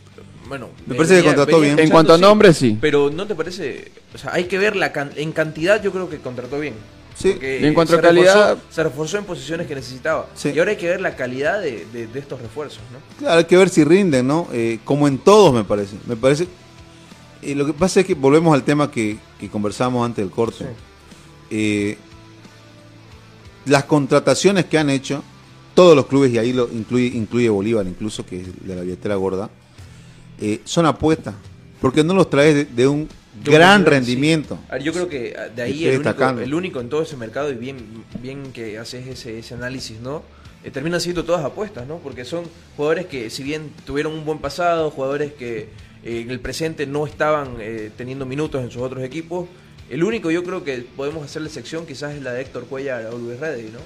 bueno, Me parece que contrató bien. En cuanto a nombres, sí. Pero no te parece. O sea, hay que ver la can- en cantidad, yo creo que contrató bien. Sí. Porque, Y en cuanto a calidad- reforzó- se reforzó en posiciones que necesitaba. Sí. Y ahora hay que ver la calidad de, de- de estos refuerzos, ¿no? Claro, hay que ver si rinden, ¿no? Eh, como en todos, me parece. Me parece. Y lo que pasa es que volvemos al tema que, que conversamos antes del corte. Sí. Eh, las contrataciones que han hecho todos los clubes, y ahí lo incluye, incluye Bolívar, incluso, que es de la billetera gorda, eh, son apuestas. Porque no los traes de, de un Yo gran rendimiento. sí. Yo creo que ah, de ahí el único, el único en todo ese mercado, y bien, bien que haces ese, ese análisis, ¿no? Eh, terminan siendo todas apuestas, ¿no? Porque son jugadores que, si bien tuvieron un buen pasado, jugadores que eh, en el presente no estaban eh, teniendo minutos en sus otros equipos, el único yo creo que podemos hacerle sección quizás es la de Héctor Cuellar a Always Ready, ¿no?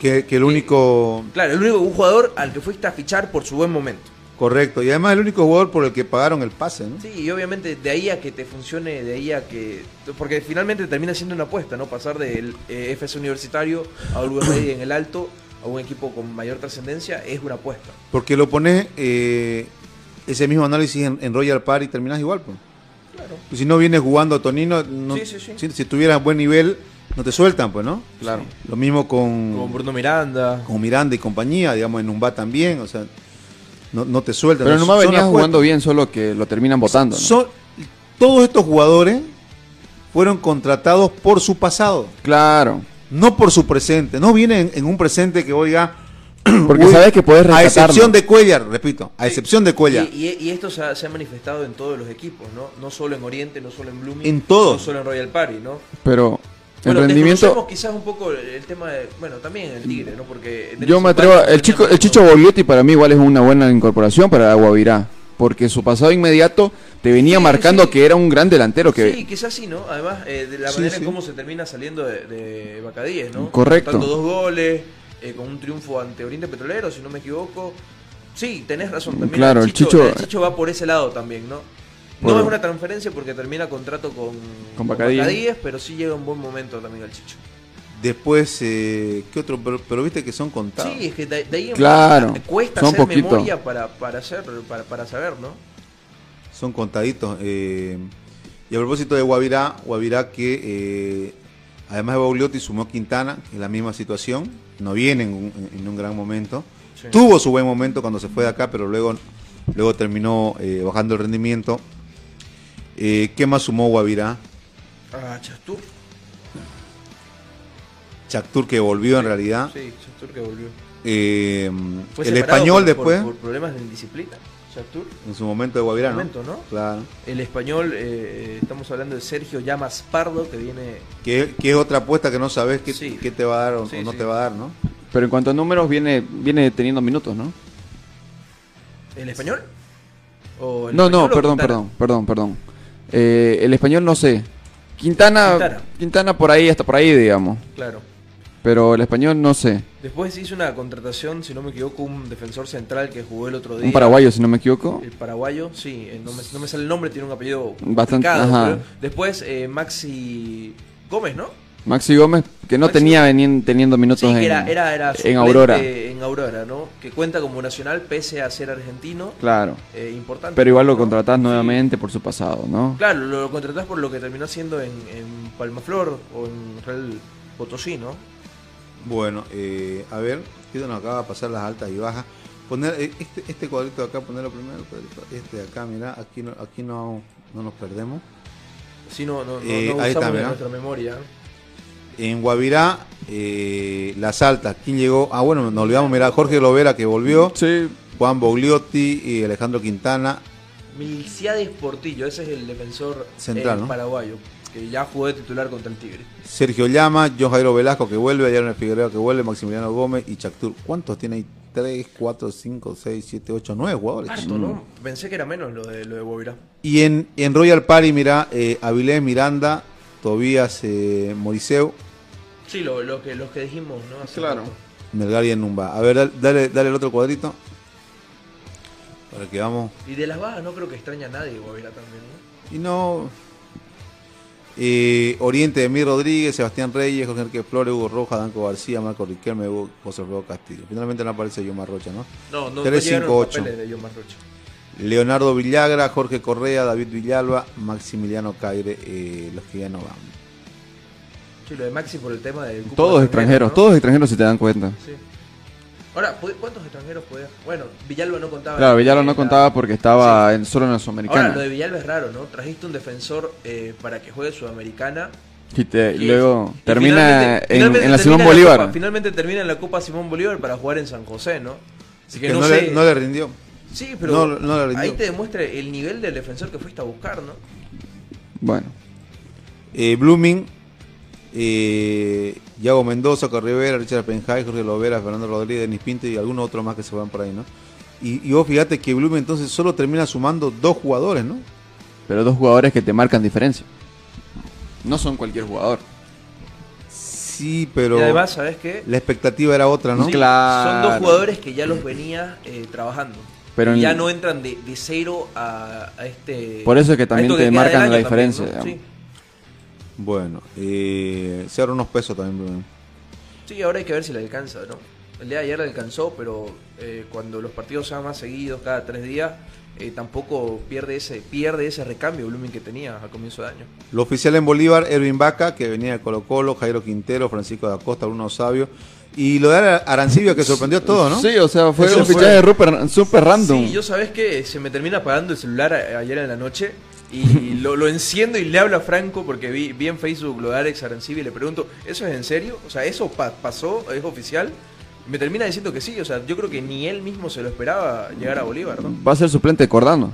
Que, que el único. Claro, el único un jugador al que fuiste a fichar por su buen momento. Correcto. Y además el único jugador por el que pagaron el pase, ¿no? Sí, y obviamente de ahí a que te funcione, de ahí a que... Porque finalmente termina siendo una apuesta, ¿no? Pasar del eh, FC Universitario a Ready en el alto a un equipo con mayor trascendencia es una apuesta. Porque lo pones eh, ese mismo análisis en, en Royal Party y terminas igual, pues. Claro. Si no vienes jugando Tonino, no- Sí, sí, sí. Si, si tuvieras buen nivel, no te sueltan, pues, ¿no? Claro. Lo mismo con, Con Bruno Miranda. con Miranda y compañía, digamos, en Umba también, o sea, no, no te sueltan. Pero son venía jugando bien, solo que lo terminan votando. ¿no? Son- todos estos jugadores fueron contratados por su pasado, Claro. no por su presente. No vienen en un presente que, oiga, Porque uy, sabes que puedes a rescatarlo. excepción de Cuellar, repito, a excepción de Cuellar. Y, y- y esto se ha, se ha manifestado en todos los equipos, ¿no? No solo en Oriente, no solo en Blooming. En todos. No solo en Royal Party, ¿no? Pero el Bueno, rendimiento... desconocemos quizás un poco el tema de... Bueno, también el Tigre, ¿no? Porque... Yo me atrevo... El chico, el Chicho Borghetti para mí igual es una buena incorporación para Guavirá. Porque su pasado inmediato te venía Sí, marcando sí. que era un gran delantero. que Sí, quizás sí, ¿no? Además, eh, de la Sí, manera en cómo se termina saliendo de, de Bacadíes, ¿no? Correcto. Dando dos goles, eh, con un triunfo ante Oriente Petrolero, si no me equivoco. Sí, tenés razón también. Claro, el Chicho- el Chicho va por ese lado también, ¿no? No es una transferencia porque termina contrato con, Con Bacadíes. pero sí llega un buen momento también al Chicho. Después, eh, ¿qué otro? Pero, pero viste que son contados. Sí, es que de, de ahí en Claro, más cuesta son hacer poquito. memoria para, para, hacer, para, para saber, ¿no? Son contaditos. eh, y a propósito de Guavirá, Guavirá que eh, además de Baugliotti sumó Quintana, que es la misma situación, no viene en un, en un gran momento. Sí. Tuvo su buen momento cuando se fue de acá, pero luego, luego terminó eh, bajando el rendimiento. Eh, ¿Qué más sumó Guavirá? Ah, Chastur. Chactur que volvió en realidad. Sí, Chastur que volvió. Eh, el español por- después, Por, por problemas de indisciplina, Chastur. en su momento de Guavirá, ¿no? momento, ¿no? Claro. El español, eh, estamos hablando de Sergio Llamas Pardo, que viene. Que, que es otra apuesta que no sabes qué, Sí. qué te va a dar o, Sí, o no sí. te va a dar, ¿no? Pero en cuanto a números, viene, viene teniendo minutos, ¿no? ¿El español? ¿O el No, no, español perdón, perdón, perdón, perdón. Eh, el español no sé. Quintana, Quintana. Quintana, por ahí, hasta por ahí, digamos. Claro. Pero el español no sé. Después hizo una contratación, si no me equivoco, un defensor central que jugó el otro día. Un paraguayo, si no me equivoco. El paraguayo, sí, eh, no me, no me sale el nombre, tiene un apellido Bastante- complicado, ajá. pero Después eh, Maxi Gómez, ¿no? Maxi Gómez, que no Maxi tenía venien- teniendo minutos Sí, en, que era, era, era en suplente Aurora. En Aurora, ¿no? Que cuenta como nacional pese a ser argentino. Claro. eh, importante. Pero igual lo ¿no? contratás Sí. nuevamente por su pasado, ¿no? Claro, lo, lo contratás por lo que terminó haciendo en, en Palmaflor o en Real Potosí, ¿no? Bueno, eh, a ver, ¿qué nos acaba de pasar las altas y bajas? Poner eh, este, este cuadrito de acá, ponerlo primero, cuadrito, este de acá, mira, aquí no, aquí no, no nos perdemos. Si no, no, no, Eh, no ahí está, usamos mirá. nuestra memoria. En Guavirá, eh, las altas, ¿quién llegó? Ah, bueno, nos olvidamos, mira, Jorge Lovera que volvió. Sí. Juan Bogliotti y Alejandro Quintana. Milciades Portillo, ese es el defensor Central, eh, ¿no? paraguayo, que ya jugó de titular contra el Tigre. Sergio Llama, John Jairo Velasco que vuelve, Ayarne Figueroa que vuelve, Maximiliano Gómez y Chactur. ¿Cuántos tiene ahí? 3, 4, 5, 6, 7, 8, 9 jugadores. Harto, ¿no? Pensé que era menos lo de, lo de Guavirá. Y en, en Royal Party, mira, eh, Avilés Miranda, Tobías eh, Moriseu, Sí, lo, lo que, los que dijimos, ¿no? Hace Claro. rato. Melgar y Numba. A ver, dale- dale, dale el otro cuadrito. Para que vamos. Y de las bajas no creo que extraña a nadie Guavirá también, ¿no? Y no. Eh, Oriente de Mir Rodríguez, Sebastián Reyes, Jorge Enrique Flores, Hugo Roja, Danco García, Marco Riquelme, Hugo- José Alfredo Castillo. Finalmente no aparece Yomar Rocha, ¿no? No, no, no 3, llegaron 5, los 8. papeles de John Marrocha. Leonardo Villagra, Jorge Correa, David Villalba, Maximiliano Caire, eh, los que ya no van. Sí, lo de Maxi por el tema del cupo Todos de extranjeros, ¿no? todos extranjeros si te dan cuenta. Sí. Ahora, ¿pu- ¿cuántos extranjeros podía? Bueno, Villalba no contaba. Claro, Villalba no contaba porque estaba Sí. en, solo en la Ahora, Sudamericana. lo de Villalba es raro, ¿no? Trajiste un defensor eh, para que juegue Sudamericana. Y, te- y luego y termina finalmente- en, finalmente en la termina Simón Bolívar. Copa- finalmente termina en la Copa Simón Bolívar para jugar en San José, ¿no? Así que, Que no, no, sé. le, no le rindió. Sí, pero no- no le rindió. ahí te demuestra el nivel del defensor que fuiste a buscar, ¿no? Bueno, Eh, Blooming, eh, Yago Mendoza, Corre Rivera, Richard Penjay, Jorge Lovera, Fernando Rodríguez, Denis Pinto y algunos otros más que se van por ahí, ¿no? Y, y vos fíjate que Blooming entonces solo termina sumando dos jugadores, ¿no? pero dos jugadores que te marcan diferencia. No son cualquier jugador. Sí, pero Y además, ¿sabes qué? la expectativa era otra, ¿no? Sí, Claro. Son dos jugadores que ya los venía eh, trabajando. Pero Y en- ya no entran de, de cero a, a este. Por eso es que también te marcan la también, diferencia, ¿no? digamos. Bueno, eh, se ahorra unos pesos también. Sí. ahora hay que ver si le alcanza, ¿no? El día de ayer le alcanzó, pero eh, cuando los partidos sean más seguidos, cada tres días, eh, tampoco pierde ese pierde ese recambio Blooming que tenía a comienzo de año. Lo oficial en Bolívar, Erwin Vaca, que venía de Colo Colo, Jairo Quintero, Francisco da Costa, Bruno Sabio. Y lo de Ara- Arancibia que sorprendió a todos, ¿no? Sí, o sea, fue Eso un fue- fichaje de Rupert super random. Sí, yo sabes que se me termina apagando el celular ayer en la noche y lo, lo enciendo y le hablo a Franco porque vi, vi en Facebook lo de Alex Arancibia y le pregunto, ¿eso es en serio? O sea, ¿eso pa- pasó? ¿Es oficial? Me termina diciendo que sí, o sea, yo creo que ni él mismo se lo esperaba llegar a Bolívar, ¿no? Va a ser suplente de Cordano.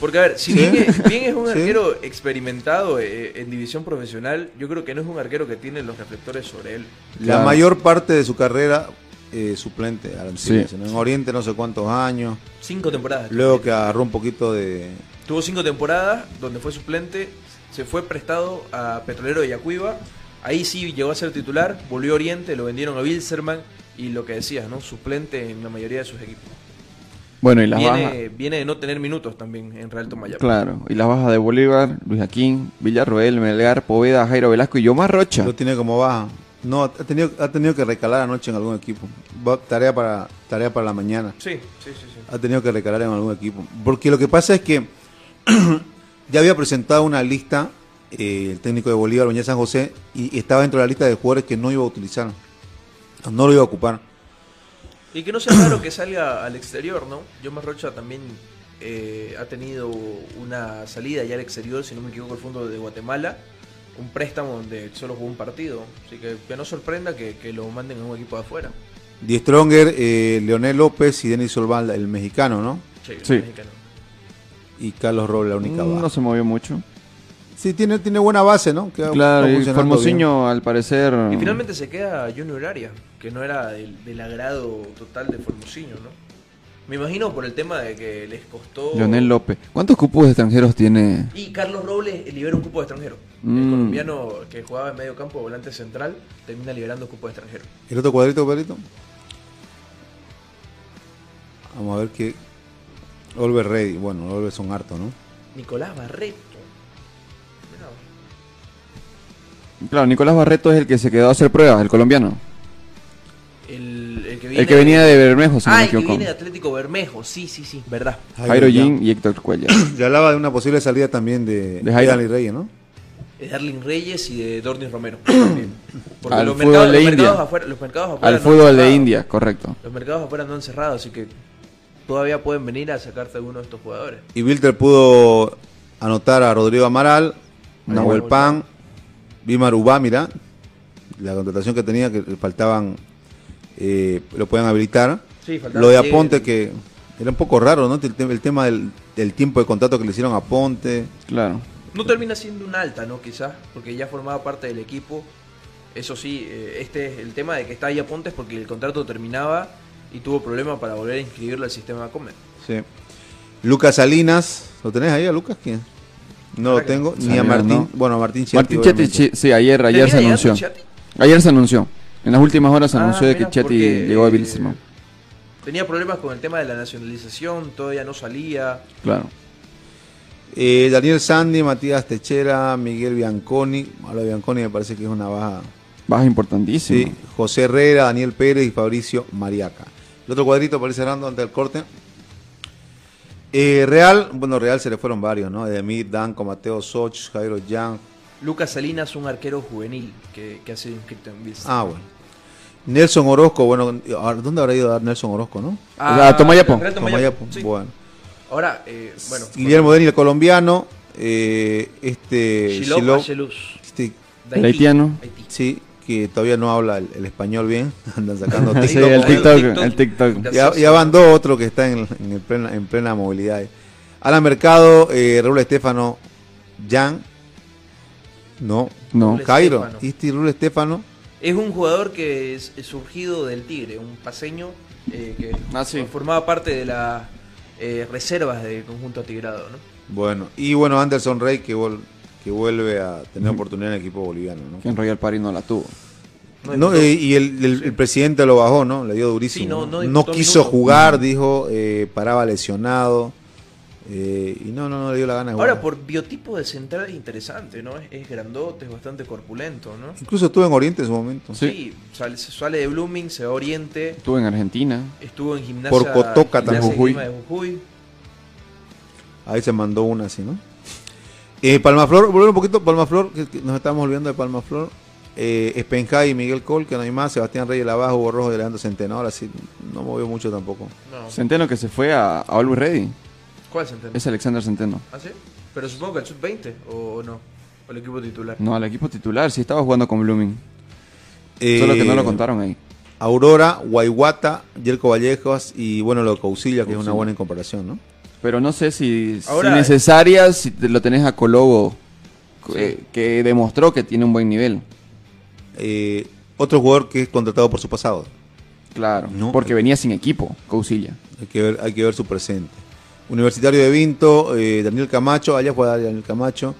Porque, a ver, si Sí. bien, es, bien es un Sí. arquero experimentado eh, en división profesional, yo creo que no es un arquero que tiene los reflectores sobre él. La Claro. mayor parte de su carrera eh, suplente, Arancibia. Sí. En Oriente no sé cuántos años. Cinco temporadas. Luego que agarró un poquito de... Tuvo cinco temporadas donde fue suplente, se fue prestado a Petrolero de Yacuiba, ahí sí llegó a ser titular, volvió a Oriente, lo vendieron a Bilzerman y lo que decías, ¿no? Suplente en la mayoría de sus equipos. Bueno, y las bajas. Viene, viene de no tener minutos también en Real Tomayapo. Claro, y las bajas de Bolívar, Luis Aquín, Villarroel, Melgar, Poveda, Jairo Velasco y Yomar Rocha. Lo tiene como baja. No, ha tenido, ha tenido que recalar anoche en algún equipo. Va- tarea para tarea para la mañana. Sí, sí, sí, sí. Ha tenido que recalar en algún equipo. Porque lo que pasa es que ya había presentado una lista eh, el técnico de Bolívar, Beñat San José, y, y estaba dentro de la lista de jugadores que no iba a utilizar. No lo iba a ocupar. Y que no sea raro que salga al exterior, ¿no? Yomar Rocha también eh, ha tenido una salida ya al exterior, si no me equivoco, el fondo de Guatemala. Un préstamo donde solo jugó un partido. Así que que no sorprenda que, que lo manden a un equipo de afuera. Die Stronger, eh, Leonel López y Denis Solval, el mexicano, ¿no? Sí, el Sí. mexicano. Y Carlos Robles, la única Mm, baja. no se movió mucho. Sí, tiene, tiene buena base, ¿no? Que Claro, y Formosinho al parecer... Y finalmente se queda Junior Arias, que no era del, del agrado total de Formosinho, ¿no? Me imagino por el tema de que les costó... Leonel López. ¿Cuántos cupos extranjeros tiene? Y Carlos Robles libera un cupo de extranjero. El Mm. colombiano que jugaba en medio campo, volante central, termina liberando cupo de extranjero. ¿El otro cuadrito, Pedrito? Vamos a ver qué... Olver Ready. Bueno, Olver son hartos, ¿no? Nicolás Barreto. Mirá, Claro, Nicolás Barreto es el que se quedó a hacer pruebas, el colombiano. El, el que El que venía de Bermejo, si no ah, me el que viene de Atlético Bermejo, sí, sí, sí, verdad. Jairo. Jin y Héctor Cuellar. Ya hablaba de una posible salida también de, De Jairo. Reyes, ¿no? De Darlin Reyes y de Dornis Romero. también. Porque Al los fútbol mercados, de los mercados India. afuera, los mercados afuera Al no fútbol de. India, correcto. Los mercados afuera no han cerrado, así que todavía pueden venir a sacarte alguno de estos jugadores. Y Wilter pudo anotar a Rodrigo Amaral, Nahuel Nahuel Pan, Bimar Ubá, mira, la contratación que tenía, que le faltaban, eh, lo pueden habilitar. Sí, faltaba Lo de Aponte que Era un poco raro, ¿no? El, el tema del, del tiempo de contrato que le hicieron a Ponte. Claro. No termina siendo un alta, ¿no? Quizás, porque ya formaba parte del equipo. Eso sí, eh, este es el tema de que está ahí a Pontes porque el contrato terminaba y tuvo problema para volver a inscribirlo al sistema Comet. Sí. Lucas Salinas, ¿lo tenés ahí a Lucas? ¿Quién? No lo que- tengo. Ni a Martín. ¿no? Bueno, a Martín Chiatti, Martín sí, ayer, ayer se ¿Termina anunció. Chiatti? Ayer se anunció. En las últimas horas se Ah, anunció de que porque, llegó a eh, Bilsterman. Tenía problemas con el tema de la nacionalización, todavía no salía. Claro. Eh, Daniel Sandy, Matías Techera, Miguel Bianconi. Ahora Bianconi me parece que es una baja. Baja importantísima. Sí. José Herrera, Daniel Pérez y Fabricio Mariaca. El otro cuadrito parece cerrando ante el corte. Eh, Real, bueno, Real se le fueron varios, ¿no? Edemir, Danco, Mateo Soch, Jairo Yang. Lucas Salinas, un arquero juvenil que, que ha sido inscrito en Bilsterman. Ah, bueno. Nelson Orozco, bueno, ¿a ¿dónde habrá ido a dar Nelson Orozco, no? O sea, Tomayapo. Tomayapo, sí. Bueno. Ahora, eh, bueno. Guillermo Deni, el colombiano. eh, este. Shilov Shilov, Acheluz, este, haitiano. Haití. sí, que todavía no habla el, el español bien. Andan sacando Sí, TikTok. el como TikTok, TikTok. el TikTok. Ya, ya van dos otros que están en, en el plena, en plena movilidad. Alan Mercado, eh, Raúl Estefano, Jan. No. No. Raúl Cairo. Estefano. Isti Raúl Estefano. Es un jugador que es, es surgido del Tigre, un paseño eh, que Ah, sí. formaba parte de las eh, reservas del conjunto tigrado, ¿no? Bueno. Y bueno, Anderson Rey que, que vuelve a tener oportunidad en el equipo boliviano. ¿no? Que en Royal Party no la tuvo. No No, disputó. eh, y el, el- el presidente lo bajó, ¿no? Le dio durísimo. Sí, no- quiso minutos. jugar, dijo, eh, paraba lesionado. eh, y no, no, no le dio la gana de Ahora, jugar. por biotipo de central es interesante, ¿no? Es, es grandote, es bastante corpulento, ¿no? Incluso estuvo en Oriente en su momento. Sí. sale, sale de Blooming, se va a Oriente, Estuvo en Argentina. estuvo en gimnasia, Por Cotoca Gimnasia también. De Jujuy. Ahí se mandó una así, ¿no? Eh, Palmaflor, volver un poquito, Palmaflor, que, que nos estamos olvidando de Palmaflor. Eh, Espenjay y Miguel Col, que no hay más. Sebastián Reyes Lavajo, Hugo Rojo y Leandro Centeno. Ahora sí, no movió mucho tampoco. No, Centeno que se fue a, a Always Ready. ¿Cuál se entiende? Es Alexander Centeno. ¿Ah, sí? Pero supongo que el sub-20, ¿o no? ¿O el equipo titular? No, al equipo titular, sí estaba jugando con Blooming. Eh, Solo que no lo contaron ahí. Aurora, Guayguata, Yerko Vallejos y bueno, lo de Cousilia, que es una buena en comparación, ¿no? Pero no sé si, si Ahora- necesaria, si te lo tenés a Colobo, eh, que demostró que tiene un buen nivel. Eh, otro jugador que es contratado por su pasado. Claro, No. porque venía sin equipo, Cousilia. Hay que ver, hay que ver su presente. Universitario de Vinto, eh, Daniel Camacho, allá fue Daniel Camacho.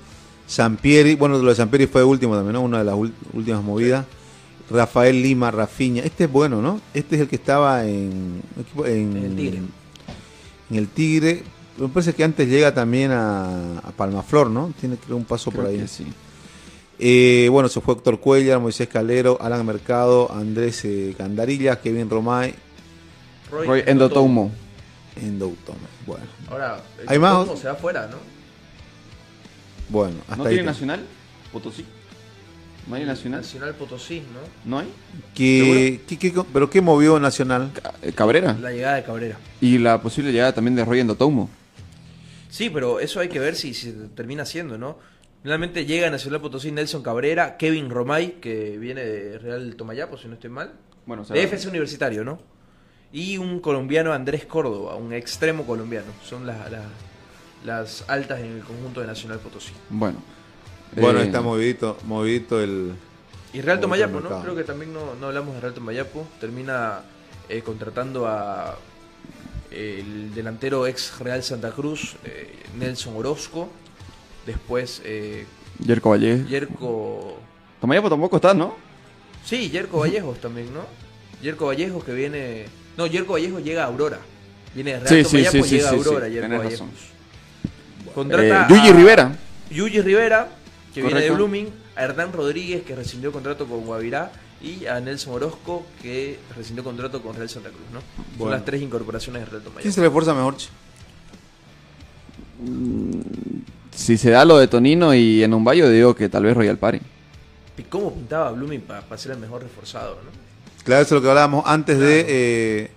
Sampieri, bueno, lo de Sampieri fue último también, ¿no? Una de las últimas movidas. Rafael Lima, Rafiña. Este es bueno, ¿no? Este es el que estaba en, en, En el Tigre. En el Tigre. Me parece que antes llega también a, a Palmaflor, ¿no? Tiene creo un paso por ahí. que sí. Eh, bueno, se fue Héctor Cuellar, Moisés Calero, Alan Mercado, Andrés eh, Candarilla, Kevin Romay, Roy Endotoumo. en Doughton. Bueno, Ahora, el ¿Hay más? Se va afuera, ¿no? bueno, hasta ¿No ahí. tiene te- Nacional? Potosí. ¿No hay Nacional? Nacional Potosí, ¿no? ¿No hay? ¿Qué- qué- qué- ¿Pero qué movió Nacional? Eh, Cabrera. La llegada de Cabrera. Y la posible llegada también de Roy Endotoumo. Sí, pero eso hay que ver si se termina haciendo, ¿no? Finalmente llega a Nacional Potosí Nelson Cabrera, Kevin Romay, que viene de Real Tomayapo, si no estoy mal. Bueno, o sea, De FC Universitario, ¿no? Y un colombiano, Andrés Córdoba, un extremo colombiano. Son las, las, las altas en el conjunto de Nacional Potosí. Bueno. Bueno, Eh, está movidito, movidito el... Y Real Tomayapo, ¿no? Creo que también no, no hablamos de Real Tomayapo. Termina eh, contratando a el delantero ex Real Santa Cruz, eh, Nelson Orozco. Después eh, Yerko Valle. Yerko... Tomayapo tampoco está, ¿no? Sí, Yerko Vallejos también, ¿no? Yerko Vallejos que viene... No, Yerko Vallejos llega a Aurora. Viene de Real Sí, sí, Tomayapo, sí, sí, llega a sí, Aurora, sí, Yerko Vallejos. razón. Contrata Eh, Yuji a- Rivera. Yuji Rivera, que viene de. Blooming, a Hernán Rodríguez, que rescindió contrato con Guavirá, y a Nelson Orozco, que rescindió contrato con Real Santa Cruz, ¿no? Son Bueno. las tres incorporaciones de Real ¿Quién Tomayapo. se le esfuerza mejor? che? Si se da lo de Tonino y en un Bayo, digo que tal vez Royal Party. ¿Y cómo pintaba Blooming para ser el mejor reforzado, no? Claro, eso es lo que hablábamos antes de, eh,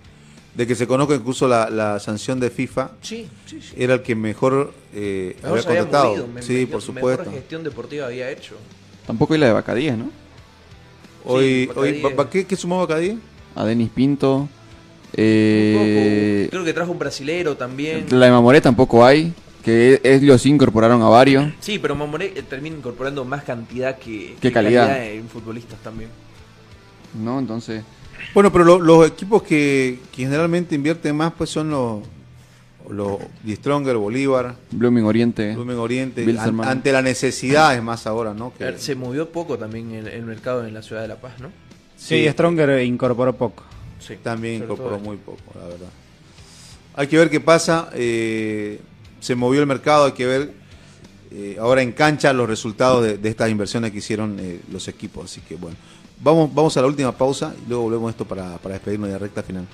de que se conozca incluso la, la sanción de FIFA. Sí, sí, sí. Era el que mejor, eh, Mejor había contratado. sí, me- por Mejor supuesto. gestión deportiva había hecho. Tampoco hay la de Bacadíes, ¿no? Hoy, Sí, hoy Bacadí ¿pa- es- pa- ¿qué, ¿qué sumó Bacadí? A Denis Pinto, Eh, Creo que trajo un brasilero también. la de Mamoré tampoco hay, que ellos sí incorporaron a varios. Sí, pero Mamoré eh, termina incorporando más cantidad que, Que calidad. en futbolistas también. ¿No? Entonces, Bueno, pero lo- los equipos que, que generalmente invierten más pues son los los Die Stronger, Bolívar, Blooming Oriente. Blooming Oriente, an- ante la necesidad es más ahora, ¿no? Que- Se movió poco también el, el mercado en la ciudad de La Paz, ¿no? Sí, Stronger incorporó poco. Sí. También incorporó muy poco, la verdad. Hay que ver qué pasa. eh, se movió el mercado, hay que ver eh, ahora en cancha los resultados de, de estas inversiones que hicieron eh, los equipos. Así que bueno, vamos, vamos a la última pausa y luego volvemos a esto para, para despedirnos de la recta final.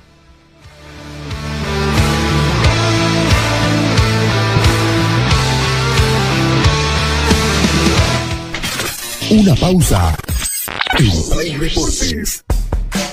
Una pausa.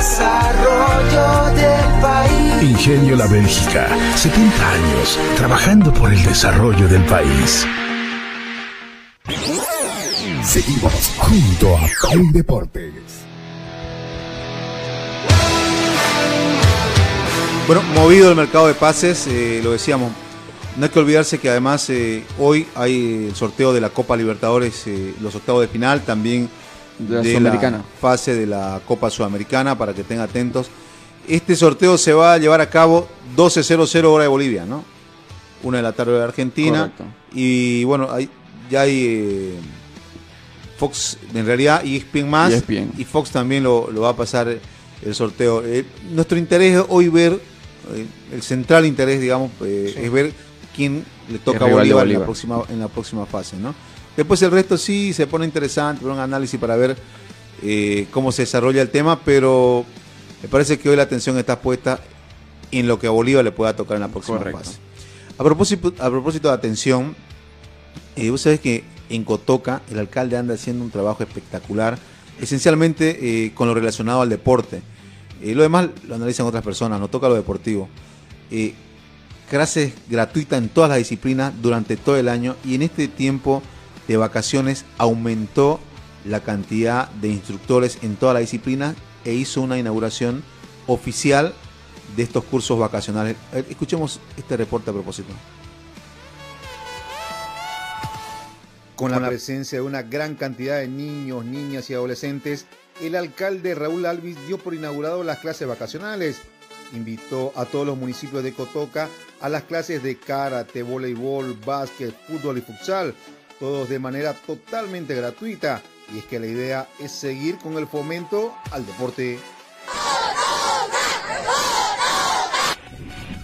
desarrollo del país. Ingenio La Bélgica, 70 años trabajando por el desarrollo del país. Seguimos junto a Play Deportes. Bueno, movido el mercado de pases, eh, lo decíamos. No hay que olvidarse que además eh, hoy hay el sorteo de la Copa Libertadores, eh, los octavos de final, también De la Sudamericana. fase de la Copa Sudamericana, para que estén atentos. Este sorteo se va a llevar a cabo 12.00 hora de Bolivia, ¿no? Una de la tarde de Argentina. Correcto. Y bueno, hay, ya hay eh, Fox, en realidad, y ESPN más. ESPN. Y Fox también lo, lo va a pasar el sorteo. Eh, nuestro interés es hoy ver, eh, el central interés, digamos, es ver quién le toca a de Bolívar, En, la próxima, en la próxima fase, ¿no? Después el resto sí se pone interesante, un análisis para ver eh, cómo se desarrolla el tema, pero me parece que hoy la atención está puesta en lo que a Bolívar le pueda tocar en la próxima Correcto. fase. A propósito, a propósito de atención, eh, vos sabés que en Cotoca el alcalde anda haciendo un trabajo espectacular, esencialmente eh, con lo relacionado al deporte. Eh, lo demás lo analizan otras personas, nos toca lo deportivo. Eh, clases gratuitas en todas las disciplinas durante todo el año y en este tiempo de vacaciones aumentó la cantidad de instructores en todas las disciplinas e hizo una inauguración oficial de estos cursos vacacionales. Escuchemos este reporte a propósito. Con la presencia de una gran cantidad de niños, niñas y adolescentes, el alcalde Raúl Alvis dio por inaugurado las clases vacacionales. Invitó a todos los municipios de Cotoca a las clases de karate, voleibol, básquet, fútbol y futsal, todos de manera totalmente gratuita. Y es que la idea es seguir con el fomento al deporte.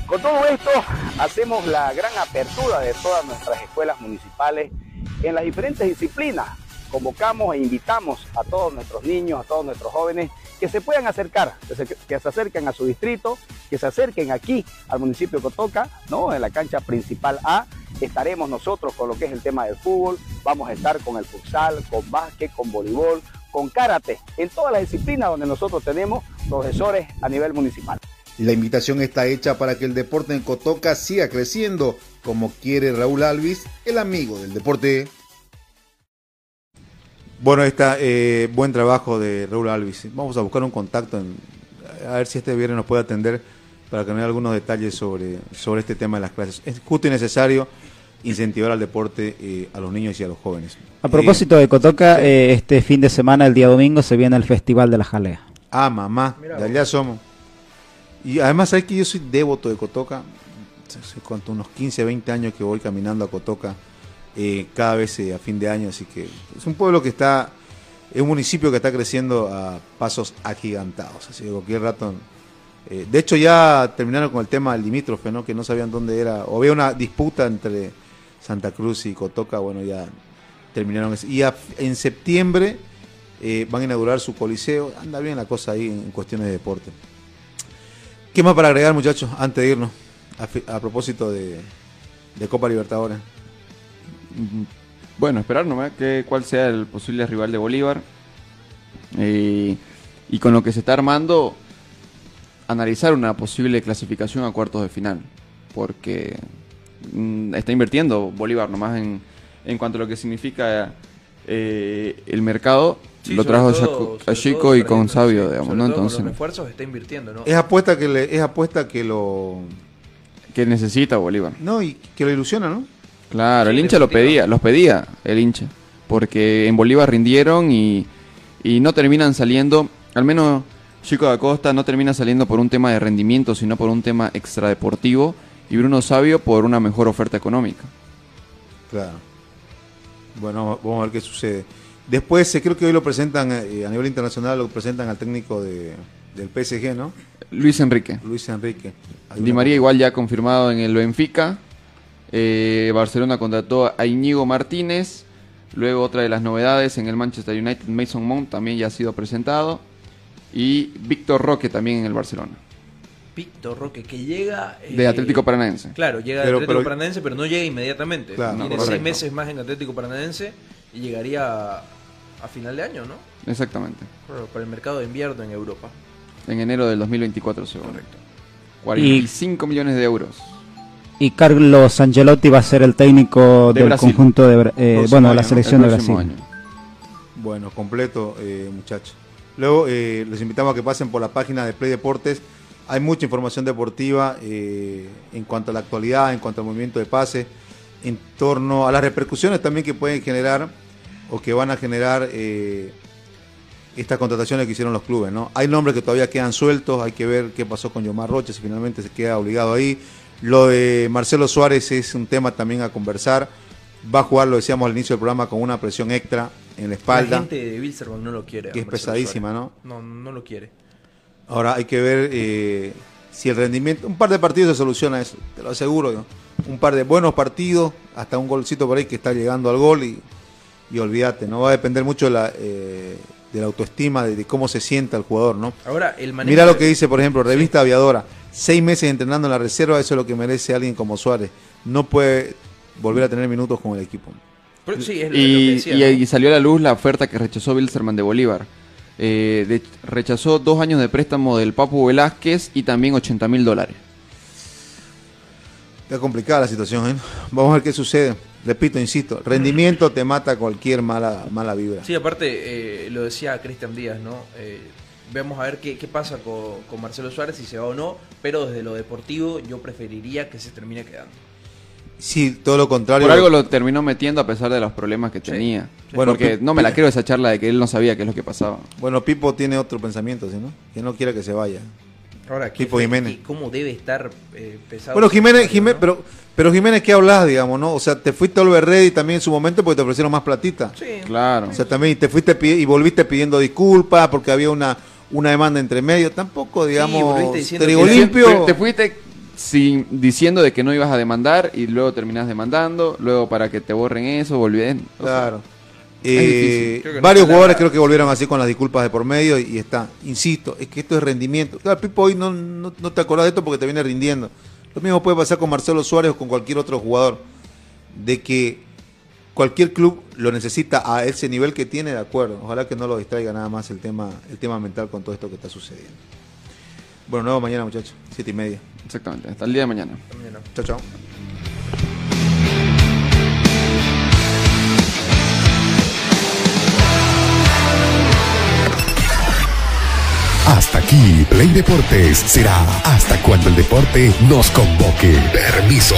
Con todo esto, hacemos la gran apertura de todas nuestras escuelas municipales en las diferentes disciplinas. Convocamos e invitamos a todos nuestros niños, a todos nuestros jóvenes que se puedan acercar, que se, que se acerquen a su distrito, que se acerquen aquí al municipio de Cotoca, ¿no? en la cancha principal A. Estaremos nosotros con lo que es el tema del fútbol, vamos a estar con el futsal, con básquet, con voleibol, con karate, en todas las disciplinas donde nosotros tenemos profesores a nivel municipal. La invitación está hecha para que el deporte en Cotoca siga creciendo, como quiere Raúl Alvis, el amigo del deporte. Bueno, está eh, buen trabajo de Raúl Alvis. Vamos a buscar un contacto, en- a ver si este viernes nos puede atender para que nos dé algunos detalles sobre, sobre este tema de las clases. Es justo y necesario incentivar al deporte eh, a los niños y a los jóvenes. A propósito de Cotoca, eh, este fin de semana, el día domingo, se viene el Festival de la Jalea. Ah, mamá, de vos. allá somos. Y además, sabes que yo soy devoto de Cotoca. Hace cuánto, unos 15, 20 años que voy caminando a Cotoca, eh, cada vez eh, a fin de año. Así que es un pueblo que está, es un municipio que está creciendo a pasos agigantados. Así que cualquier rato. eh, de hecho, ya terminaron con el tema del limítrofe, ¿no? que no sabían dónde era. O había una disputa entre Santa Cruz y Cotoca. Bueno, ya terminaron. eso. Y en septiembre van a inaugurar su coliseo. Anda bien la cosa ahí en cuestiones de deporte. ¿Qué más para agregar, muchachos, antes de irnos? A propósito de, de Copa Libertadores. Bueno, esperar nomás que cuál sea el posible rival de Bolívar. Eh, y con lo que se está armando, analizar una posible clasificación a cuartos de final. Porque mm, está invirtiendo Bolívar nomás en, en cuanto a lo que significa eh, el mercado. Sí, lo trajo todo- a Chico y con Sabio, sí, digamos, ¿no? todo con Entonces, los refuerzos está invirtiendo, ¿no? Es apuesta que le, es apuesta que lo que necesita Bolívar. no y que lo ilusiona, ¿no? Claro, el hincha lo pedía, los pedía el hincha, porque en Bolívar rindieron y, y no terminan saliendo, al menos Chico da Costa no termina saliendo por un tema de rendimiento, sino por un tema extradeportivo, y Bruno Sabio por una mejor oferta económica. Claro. Bueno, vamos a ver qué sucede. Después, eh, creo que hoy lo presentan eh, a nivel internacional, lo presentan al técnico de, del PSG, ¿no? Luis Enrique. Luis Enrique. Hay Di una- María igual ya confirmado en el Benfica. Eh, Barcelona contrató a Íñigo Martínez. Luego otra de las novedades en el Manchester United, Mason Mount también ya ha sido presentado. Y Víctor Roque también en el Barcelona. Víctor Roque, que llega... eh, De Atlético Paranaense. Claro, llega de Pero- Atlético pero- Paranaense, pero no llega inmediatamente. Claro, Tiene no, seis correcto. meses más en Atlético Paranaense y llegaría a, a final de año, ¿no? Exactamente. Claro, para el mercado de invierno en Europa. En enero del 2024, según. Correcto. 45 millones de euros. Y Carlos Angelotti va a ser el técnico De del Brasil. conjunto de, eh, bueno, la selección El de Brasil. año. Bueno, completo, eh, muchachos. Luego eh, les invitamos a que pasen por la página de Play Deportes. Hay mucha información deportiva eh, en cuanto a la actualidad, en cuanto al movimiento de pase, en torno a las repercusiones también que pueden generar o que van a generar estas contrataciones que hicieron los clubes. ¿no? Hay nombres que todavía quedan sueltos, hay que ver qué pasó con Yomar Rocha, si finalmente se queda obligado ahí. Lo de Marcelo Suárez es un tema también a conversar. Va a jugar, lo decíamos al inicio del programa, con una presión extra en la espalda. La gente de Wilstermann no lo quiere. Que es Marcelo pesadísima, Suárez. No, no lo quiere. Ahora hay que ver eh, si el rendimiento, un par de partidos se soluciona eso, te lo aseguro. Un par de buenos partidos, hasta un golcito por ahí que está llegando al gol y, y olvídate, no va a depender mucho de la, eh, de la autoestima, de, de cómo se sienta el jugador, ¿no? Ahora, el manejo Mira lo que dice, por ejemplo, Revista Aviadora, seis meses entrenando en la reserva, eso es lo que merece alguien como Suárez. No puede volver a tener minutos con el equipo. Pero sí, es lo- es lo que Y, decía, y- ¿no? y salió a la luz la oferta que rechazó Wilstermann de Bolívar. Eh, de- rechazó dos años de préstamo del Papu Velázquez y también 80 mil dólares. Está complicada la situación, ¿eh? Vamos a ver qué sucede. Repito, insisto, rendimiento te mata cualquier mala, mala vibra. Sí, aparte, eh, lo decía Cristian Díaz, ¿no? Vamos a ver qué, qué pasa con, con Marcelo Suárez, si se va o no, pero desde lo deportivo yo preferiría que se termine quedando. Sí, todo lo contrario. Por algo lo terminó metiendo a pesar de los problemas que tenía. Bueno, Porque no me la creo esa charla de que él no sabía qué es lo que pasaba. Bueno, Pipo tiene otro pensamiento, ¿sí, no? Que no quiere que se vaya. Ahora, ¿qué Tipo fe- Jiménez. y ¿cómo debe estar eh, pesado? Bueno, Jiménez, Jiménez ¿no? pero, pero Jiménez, ¿qué hablas, digamos, no? O sea, te fuiste a Oliver Ready también en su momento porque te ofrecieron más platita. Sí, Claro. O sea, también te fuiste y volviste pidiendo disculpas porque había una, una demanda entre medio. Tampoco, digamos, trigo limpio. Te fuiste sin, diciendo de que no ibas a demandar y luego terminás demandando. Luego para que te borren eso, sea, Claro. Eh, no varios jugadores nada. creo que volvieron así con las disculpas de por medio y, y está. Insisto, es que esto es rendimiento. Claro, Pipo hoy no, no, no te acordás de esto porque te viene rindiendo. Lo mismo puede pasar con Marcelo Suárez o con cualquier otro jugador. De que cualquier club lo necesita a ese nivel que tiene, de acuerdo. Ojalá que no lo distraiga nada más el tema, el tema mental con todo esto que está sucediendo. Bueno, nuevo mañana, muchachos. Siete y media. Exactamente. Hasta el día de mañana. Chao, chao. Hasta aquí, Play Deportes será hasta cuando el deporte nos convoque. Permiso.